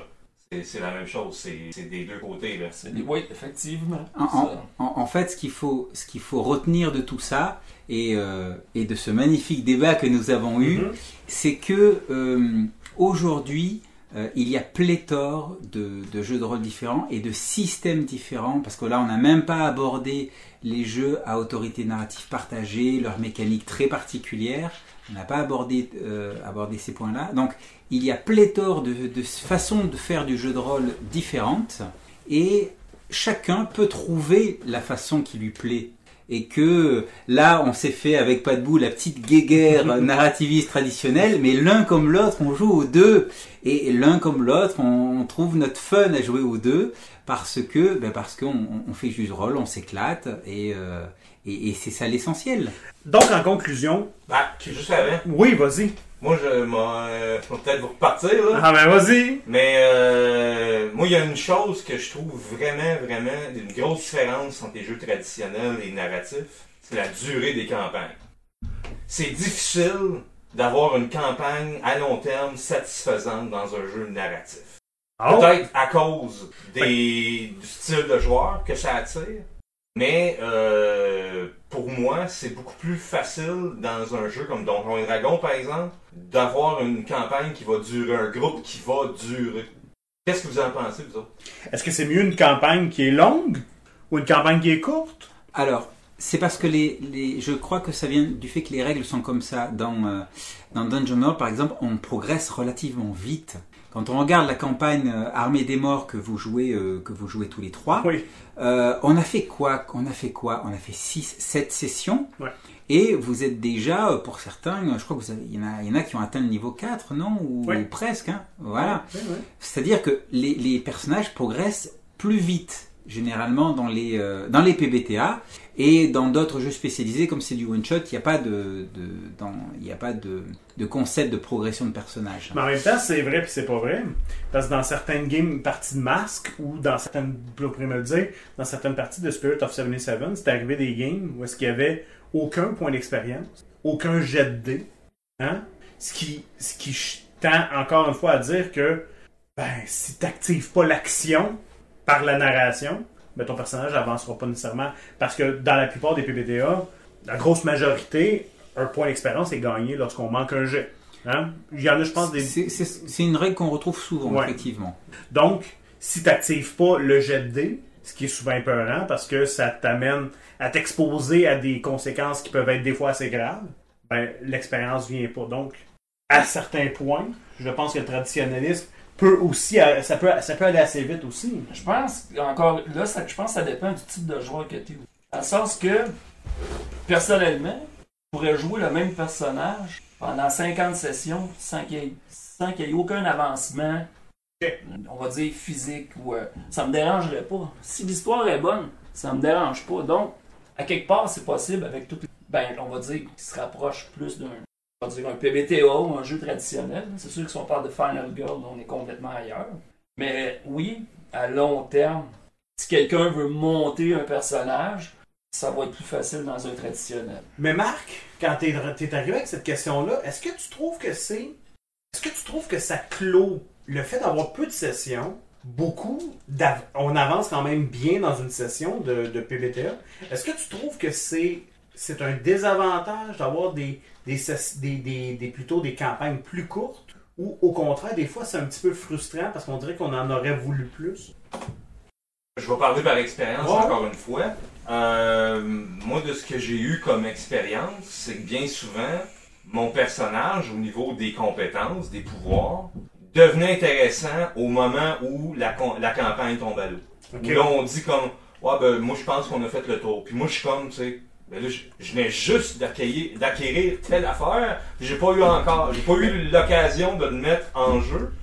C'est- C'est la même chose, c'est c'est des deux côtés, là. Des- Oui, effectivement. En, Ça. en- en- en fait, ce qu'il faut, ce qu'il faut retenir de tout ça et, euh, et de ce magnifique débat que nous avons eu, Mhm. c'est que euh, aujourd'hui, euh, il y a pléthore de, de jeux de rôle différents et de systèmes différents, parce que là, on n'a même pas abordé les jeux à autorité narrative partagée, leurs mécaniques très particulières. On n'a pas abordé, euh, abordé ces points-là. Donc, il y a pléthore de, de façons de faire du jeu de rôle différentes, et chacun peut trouver la façon qui lui plaît. Et que là, on s'est fait avec Pas de bout la petite guéguerre narrativiste traditionnelle, mais l'un comme l'autre, on joue aux deux. Et l'un comme l'autre, on, on trouve notre fun à jouer aux deux parce que, ben parce qu'on on- on fait juste rôle, on s'éclate et, euh, et, et c'est ça l'essentiel. Donc, en conclusion, Bah, juste avant, oui, vas-y. Moi, je euh, vais peut-être vous repartir, là. Ah ben, vas-y. Mais euh, moi, il y a une chose que je trouve vraiment, vraiment une grosse différence entre les jeux traditionnels et narratifs, c'est la durée des campagnes. C'est difficile d'avoir une campagne à long terme satisfaisante dans un jeu narratif. Oh. Peut-être à cause des, du style de joueur que ça attire, mais euh, pour moi, c'est beaucoup plus facile dans un jeu comme Donjons et Dragons, par exemple, d'avoir une campagne qui va durer, un groupe qui va durer. Qu'est-ce que vous en pensez, vous autres? Est-ce que c'est mieux une campagne qui est longue ou une campagne qui est courte? Alors, c'est parce que les, les, je crois que ça vient du fait que les règles sont comme ça. Dans, euh, dans Dungeon World, par exemple, on progresse relativement vite. Quand on regarde la campagne euh, Armée des morts que vous jouez, euh, que vous jouez tous les trois, Oui. euh, on a fait quoi On a fait quoi? On a fait 6, 7 sessions. Ouais. Et vous êtes déjà, pour certains, je crois que vous avez, il y, en a, il y en a qui ont atteint le niveau 4, non? Ou, Ouais. ou presque. Hein voilà. C'est-à-dire que les, les personnages progressent plus vite, généralement, dans les, euh, dans les PBTA. Et dans d'autres jeux spécialisés, comme c'est du one-shot, il n'y a pas, de, de, dans, n'y a pas de, de concept de progression de personnage. Mais en même temps, c'est vrai puis c'est pas vrai. Parce que dans certaines games parties de masque ou dans certaines, me dire, dans certaines parties de Spirit of 77, c'est arrivé des games où est-ce qu'il y avait aucun point d'expérience, aucun jet de dés, hein? Ce qui, ce qui tend encore une fois à dire que, ben, si t'actives pas l'action par la narration, ben, ton personnage avancera pas nécessairement. Parce que dans la plupart des PBTA, la grosse majorité, un point d'expérience est gagné lorsqu'on manque un jet. Hein? Il y en a, je pense, des, C'est une règle qu'on retrouve souvent, Ouais. effectivement. Donc, si tu n'actives pas le jet de dés, ce qui est souvent épeurant parce que ça t'amène à t'exposer à des conséquences qui peuvent être des fois assez graves, ben, l'expérience vient pas. Donc, à certains points, je pense que le traditionnalisme peut aussi, euh, ça peut, ça peut aller assez vite aussi. Je pense, encore là, je pense que ça dépend du type de joueur que tu es. Dans le sens que, personnellement, je pourrais jouer le même personnage pendant 50 sessions sans qu'il y qu'il y ait aucun avancement, on va dire physique, ou euh, ça me dérangerait pas. Si l'histoire est bonne, ça me dérange pas. Donc, à quelque part, c'est possible avec tout. Ben, on va dire qu'il se rapproche plus d'un. Dire un PBTA ou un jeu traditionnel. C'est sûr que si on parle de Final Girl, on est complètement ailleurs. Mais oui, à long terme, si quelqu'un veut monter un personnage, ça va être plus facile dans un traditionnel. Mais Marc, quand tu es, arrivé avec cette question-là, est-ce que tu trouves que c'est. Est-ce que tu trouves que ça clôt le fait d'avoir peu de sessions, beaucoup, on avance quand même bien dans une session de, de PBTA. Est-ce que tu trouves que c'est c'est un désavantage d'avoir des, des, ses- des, des- des- plutôt des campagnes plus courtes ou au contraire, des fois c'est un petit peu frustrant parce qu'on dirait qu'on en aurait voulu plus? Je vais parler par expérience encore une fois. Euh, moi, de ce que j'ai eu comme expérience, c'est que bien souvent, mon personnage, au niveau des compétences, des pouvoirs, devenait intéressant au moment où la, campagne tombe à l'eau. Ok. Où là, on dit comme, ouais, ben, moi, je pense qu'on a fait le tour. Puis moi, je suis comme, tu sais, ben là, je, je venais juste d'acquérir, d'acquérir telle affaire, puis j'ai pas eu encore, j'ai pas eu l'occasion de le mettre en jeu.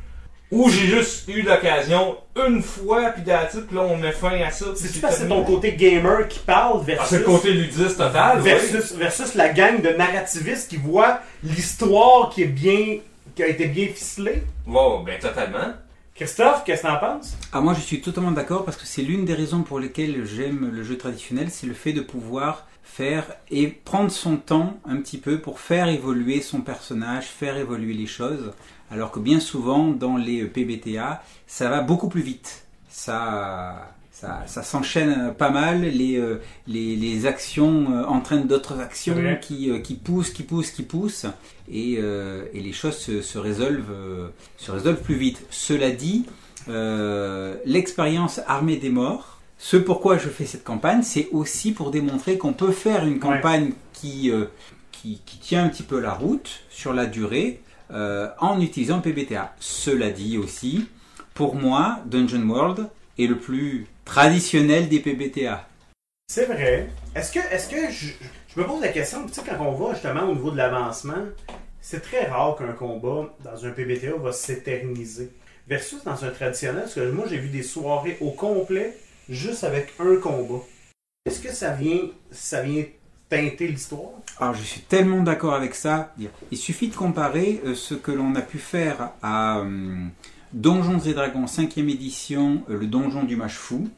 Ou j'ai juste eu l'occasion une fois, puis d'attitude, là, on met fin à ça. C'est parce que c'est ton côté gamer qui parle Ah, versus, c'est le côté ludiste total, oui. versus, versus la gang de narrativistes qui voient l'histoire qui est bien qui a été bien ficelée? Wow, ben totalement. Christophe, qu'est-ce que t'en penses? Ah, moi, je suis totalement d'accord parce que c'est l'une des raisons pour lesquelles j'aime le jeu traditionnel, c'est le fait de pouvoir faire et prendre son temps un petit peu pour faire évoluer son personnage, faire évoluer les choses, alors que bien souvent dans les PBTA, ça va beaucoup plus vite. Ça, ça, ça s'enchaîne pas mal, les, euh, les, les actions euh, entraînent d'autres actions qui, euh, qui poussent, qui poussent, qui poussent, et, euh, et les choses se, se résolvent, euh, se résolvent plus vite. Cela dit, euh, l'expérience armée des morts. Ce pourquoi je fais cette campagne, c'est aussi pour démontrer qu'on peut faire une campagne qui, euh, qui, qui tient un petit peu la route sur la durée euh, en utilisant le PBTA. Cela dit aussi, pour moi, Dungeon World est le plus traditionnel des PBTA. C'est vrai. Est-ce que, est-ce que je, je me pose la question, tu sais, quand on va justement au niveau de l'avancement, c'est très rare qu'un combat dans un PBTA va s'éterniser. Versus dans un traditionnel, parce que moi j'ai vu des soirées au complet juste avec un combat. Est-ce que ça vient, ça vient teinter l'histoire? Alors je suis tellement d'accord avec ça. Il suffit de comparer euh, ce que l'on a pu faire à euh, Donjons et Dragons 5e édition, euh, le donjon du mage fou,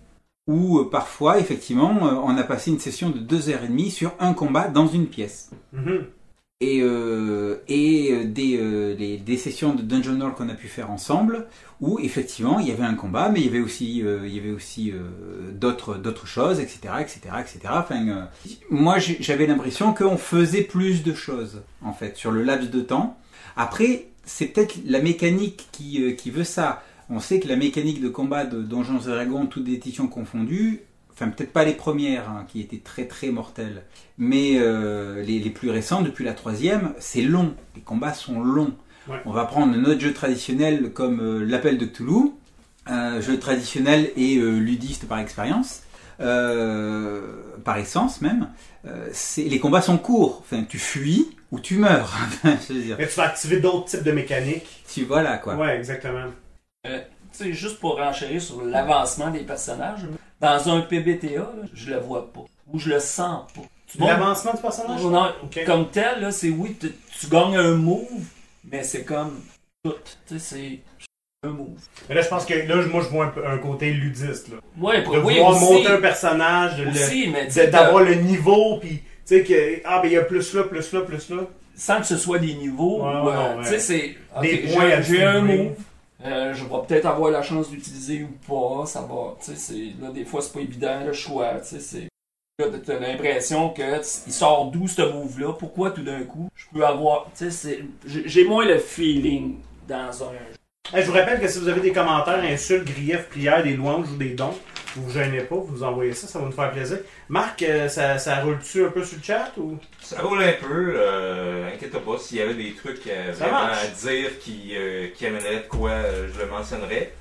où euh, parfois, effectivement, on a passé une session de 2h30 sur un combat dans une pièce. Mhm. Et, euh, et euh, des, euh, des sessions de Dungeon World qu'on a pu faire ensemble, où effectivement il y avait un combat, mais il y avait aussi, euh, aussi euh, d'autres, d'autres choses, etc., etc., etc. Enfin, euh, moi j'avais l'impression qu'on faisait plus de choses en fait sur le laps de temps. Après, c'est peut-être la mécanique qui, qui veut ça. On sait que la mécanique de combat de Donjons et Dragons, toutes éditions confondues, enfin peut-être pas les premières hein, qui étaient très très mortelles, mais euh, les, les plus récents, depuis la troisième, c'est long. Les combats sont longs. Ouais. On va prendre notre jeu traditionnel comme euh, l'appel de Cthulhu, un jeu traditionnel et euh, ludiste par expérience, euh, par essence même. Euh, les combats sont courts, enfin, tu fuis ou tu meurs. Je veux dire, Mais tu vas activer d'autres types de mécaniques. tu voilà quoi. Ouais, exactement. Sais, juste pour renchérir sur l'avancement des personnages, dans un PBTA, là, je le vois pas. Ou je le sens pas. L'avancement du personnage? Non. Comme tel, là, c'est oui, tu, tu gagnes un move, mais c'est comme tout. Tu sais, c'est un move. Mais là, je pense que là, moi, je vois un, un côté ludiste. Là. Ouais, De oui, aussi, monter un personnage, de le- d'avoir le niveau, puis tu sais que, ah, ben il y a plus là, plus là, plus là. sans que ce soit des niveaux, Ouais, ou, euh, ouais, ouais. tu sais, c'est. ok, Des j'ai- points à J'ai un move. Euh, je vais peut-être avoir la chance d'utiliser ou pas, ça va, là, des fois, c'est pas évident, le choix, tu t'as l'impression que il sort d'où ce move-là, pourquoi tout d'un coup, je peux avoir. J'ai moins le feeling dans un Hey, je vous rappelle que si vous avez des commentaires, insultes, griefs, prières, des louanges ou des dons, vous vous gênez pas, vous nous envoyez ça, ça va nous faire plaisir. Marc, euh, ça, ça roule-tu un peu sur le chat ou? Ça roule un peu, euh, inquiète pas, s'il y avait des trucs euh, vraiment marche. à dire qui, euh, qui amèneraient de quoi, euh, je le mentionnerais.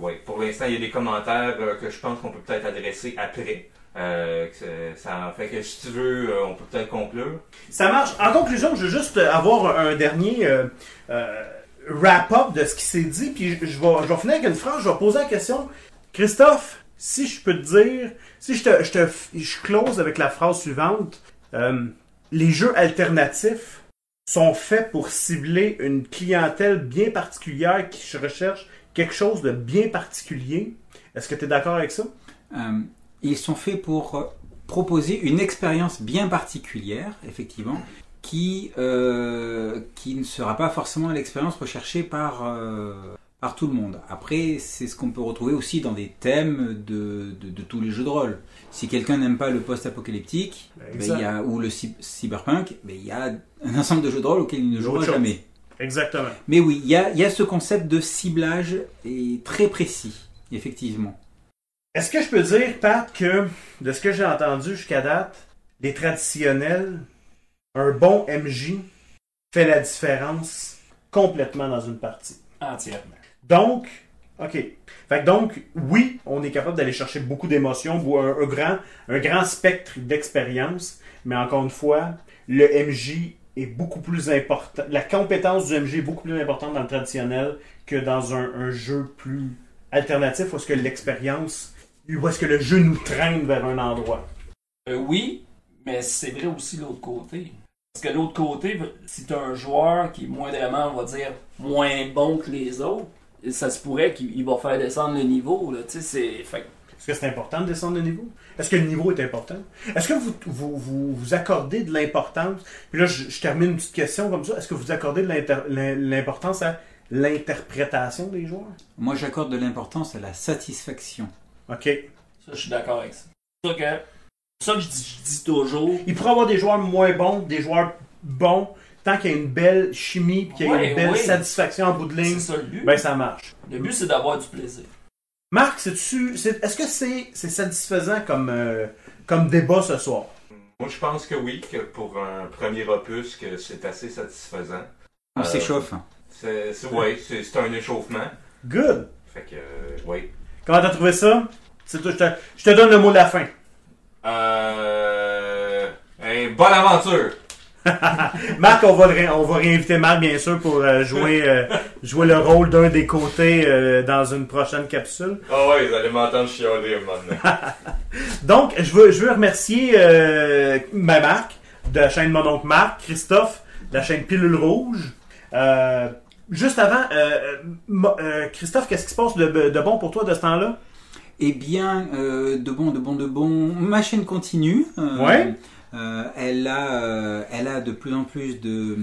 Ouais, pour l'instant, il y a des commentaires que je pense qu'on peut peut-être adresser après. Euh, que ça- fait que si tu veux, euh, on peut peut-être conclure. Ça marche. En conclusion, je veux juste avoir un dernier euh, wrap-up de ce qui s'est dit, puis je, je vais, je vais finir avec une phrase, je vais poser la question. Christophe, si je peux te dire, si je te, je te je close avec la phrase suivante, euh, les jeux alternatifs sont faits pour cibler une clientèle bien particulière qui recherche quelque chose de bien particulier. Est-ce que tu es d'accord avec ça? Euh, ils sont faits pour euh, proposer une expérience bien particulière, effectivement, qui, euh, qui ne sera pas forcément l'expérience recherchée par, euh, par tout le monde. Après, c'est ce qu'on peut retrouver aussi dans des thèmes de, de, de tous les jeux de rôle. Si quelqu'un n'aime pas le post-apocalyptique Ben, ben, ou le cy- cyberpunk, ben, il y a un ensemble de jeux de rôle auxquels il ne jouera Autre chose. jamais. Exactement. Mais oui, il y a, il y a ce concept de ciblage et très précis, effectivement. Est-ce que je peux dire, Pat, que de ce que j'ai entendu jusqu'à date, les traditionnels, un bon MJ fait la différence complètement dans une partie? entièrement. Donc, ok. Fait que donc, oui, on est capable d'aller chercher beaucoup d'émotions, un, un grand, un grand spectre d'expérience, mais encore une fois, le MJ est beaucoup plus important. La compétence du MJ est beaucoup plus importante dans le traditionnel que dans un, un jeu plus alternatif où est-ce que l'expérience, où est-ce que le jeu nous traîne vers un endroit. Euh, oui, mais c'est vrai aussi l'autre côté. Parce que l'autre côté, si tu un joueur qui est moindrement, on va dire, moins bon que les autres, ça se pourrait qu'il il va faire descendre le niveau. Que Est-ce que c'est important de descendre de niveau? Est-ce que le niveau est important? Est-ce que vous, vous, vous, vous accordez de l'importance? Puis là, je, je termine une petite question comme ça. Est-ce que vous accordez de l'importance à l'interprétation des joueurs? Moi, j'accorde de l'importance à la satisfaction. OK. ça, je suis d'accord avec ça. C'est ça que, c'est ça que je, dis, je dis toujours. Il pourrait y avoir des joueurs moins bons, des joueurs bons, tant qu'il y a une belle chimie, puis qu'il y a Ouais, une belle ouais. satisfaction en bout de ligne, C'est ça le but. ben ça marche. Le but, c'est d'avoir du plaisir. Marc, c'est-tu- est-ce que c'est c'est satisfaisant comme, euh, comme débat ce soir? Moi, je pense que oui, que pour un premier opus, que c'est assez satisfaisant. On Euh, s'échauffe. C'est, c'est, ouais, c'est, c'est un échauffement. Good! Fait que, euh, ouais. Comment t'as trouvé ça? C'est toi, je, te, je te donne le mot de la fin. Euh, une bonne aventure! Marc, on va, le on va réinviter Marc, bien sûr, pour euh, jouer, euh, jouer le rôle d'un des côtés euh, dans une prochaine capsule. Ah ouais, vous allez m'entendre chialer donné. Donc, je veux, je veux remercier euh, ma Marc, de la chaîne Mon Oncle Marc, Christophe, de la chaîne Pilule Rouge. Euh, juste avant, euh, euh, Christophe, qu'est-ce qui se passe de, de bon pour toi de ce temps-là? Eh bien, euh, de bon, de bon, de bon, ma chaîne continue. Euh, Ouais. Euh, elle, a, euh, elle a de plus en plus euh,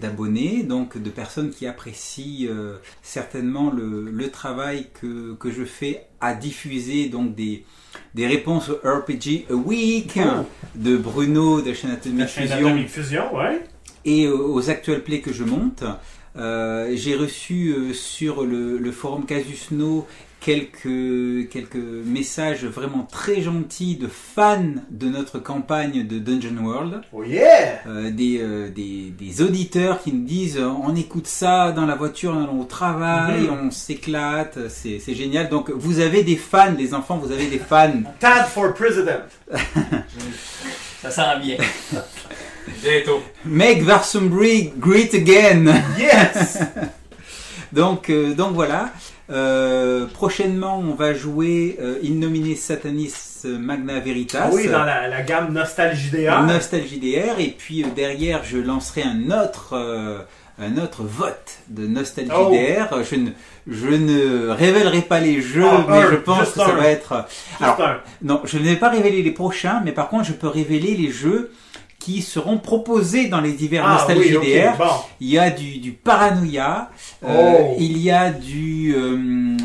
d'abonnés, donc de personnes qui apprécient euh, certainement le, le travail que, que je fais à diffuser donc des, des réponses au RPG a Week Oh. de Bruno de chaîne Atomic Fusion Fusion, ouais. et aux actual plays que je monte. J'ai reçu sur le, le forum Casus No quelques, quelques messages vraiment très gentils de fans de notre campagne de Dungeon World. Oh yeah! Euh, des, euh, des, des auditeurs qui nous disent euh, on écoute ça dans la voiture, en allant au travail, Mhm. on s'éclate, c'est c'est génial. Donc vous avez des fans, les enfants, vous avez des fans. Tad for President. Ça sent bien. Bientôt. Make Varsumbury great again. Yes! Donc, euh, donc voilà. Euh, prochainement, on va jouer euh, In nomine Satanis Magna Veritas. ah oui, dans la, la gamme Nostalgie DR. Nostalgie DR. Et puis euh, derrière, je lancerai un autre, euh, un autre vote de Nostalgie Oh. DR. Je ne, je ne révélerai pas les jeux, Ah, mais un, je pense que ça un. va être. Alors, un. non, je ne vais pas révéler les prochains, mais par contre, je peux révéler les jeux qui seront proposés dans les divers Ah oui, DR. bon. Il y a du, du paranoïa, euh, Oh. il y a du, euh,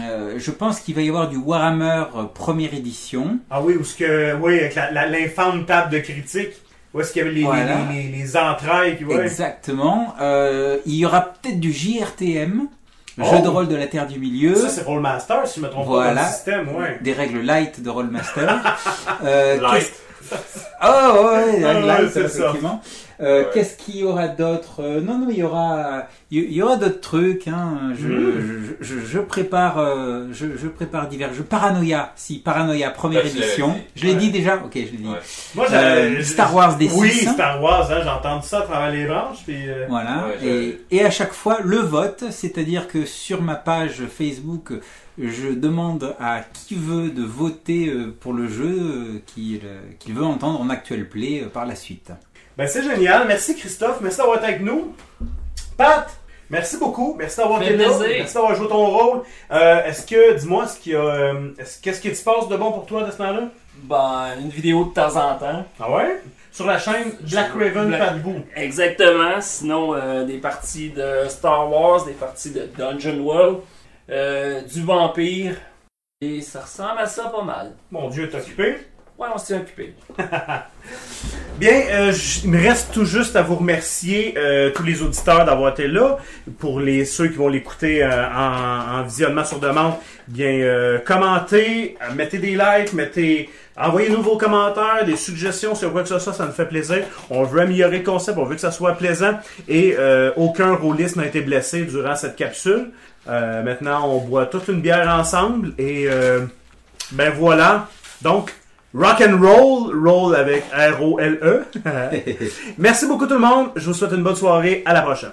euh, je pense qu'il va y avoir du Warhammer première édition. Ah oui, où ce que, oui, avec l'infâme table de critique, où est-ce qu'il y avait les, Voilà. les, les, les entrailles ouais. Exactement. Euh, il y aura peut-être du JRTM, Oh. jeu de rôle de la Terre du Milieu, Ça, c'est Rollmaster, si je me trompe pas, Voilà. système, ouais. des règles light de Rollmaster. Euh, Light. Oh ouais, Ah ouais, light, c'est ça. effectivement. Euh, Ouais. Qu'est-ce qu'il y aura d'autre Euh, Non, non, il y aura, il y aura d'autres trucs. Hein. Je, Mhm. je, je, je prépare, euh, je, prépare divers jeux. Paranoia, si Paranoia première Ah, l'avais édition. dit. Je l'ai Ouais. dit déjà? Ok, je l'ai dit. Moi, Euh, Star Wars des Oui, six. Star Wars, hein, j'ai entendu ça à travers les branches, puis... euh, Voilà. Et à chaque fois, le vote, c'est-à-dire que sur ma page Facebook, je demande à qui veut de voter euh, pour le jeu euh, qu'il euh, qu'il veut entendre en actual play par la suite. Ben, c'est génial. Merci, Christophe. Merci d'avoir été avec nous. Pat, merci beaucoup. Merci d'avoir été là. Merci d'avoir joué ton rôle. Euh, est-ce que, dis-moi, ce qu'il y a, est-ce- qu'est-ce qui se passe de bon pour toi de ce temps-là? Ben, une vidéo de temps en temps. Ah ouais? Sur la chaîne Black Raven Black- Patbou. Exactement. Sinon, euh, des parties de Star Wars, des parties de Dungeon World, euh, du vampire. Et ça ressemble à ça pas mal. Mon Dieu, t'es occupé? Ouais, on s'est occupé. Bien, euh, il me reste tout juste à vous remercier euh, tous les auditeurs d'avoir été là. Pour les ceux qui vont l'écouter euh, en, en visionnement sur demande, bien commentez, mettez des likes, mettez, envoyez-nous vos commentaires, des suggestions sur quoi que ce soit, ça nous fait plaisir. On veut améliorer le concept, on veut que ça soit plaisant et aucun rôliste n'a été blessé durant cette capsule. Euh, maintenant, on boit toute une bière ensemble et euh, ben voilà. Donc, rock and roll, roll avec R-O-L-E. Merci beaucoup tout le monde. Je vous souhaite une bonne soirée. À la prochaine.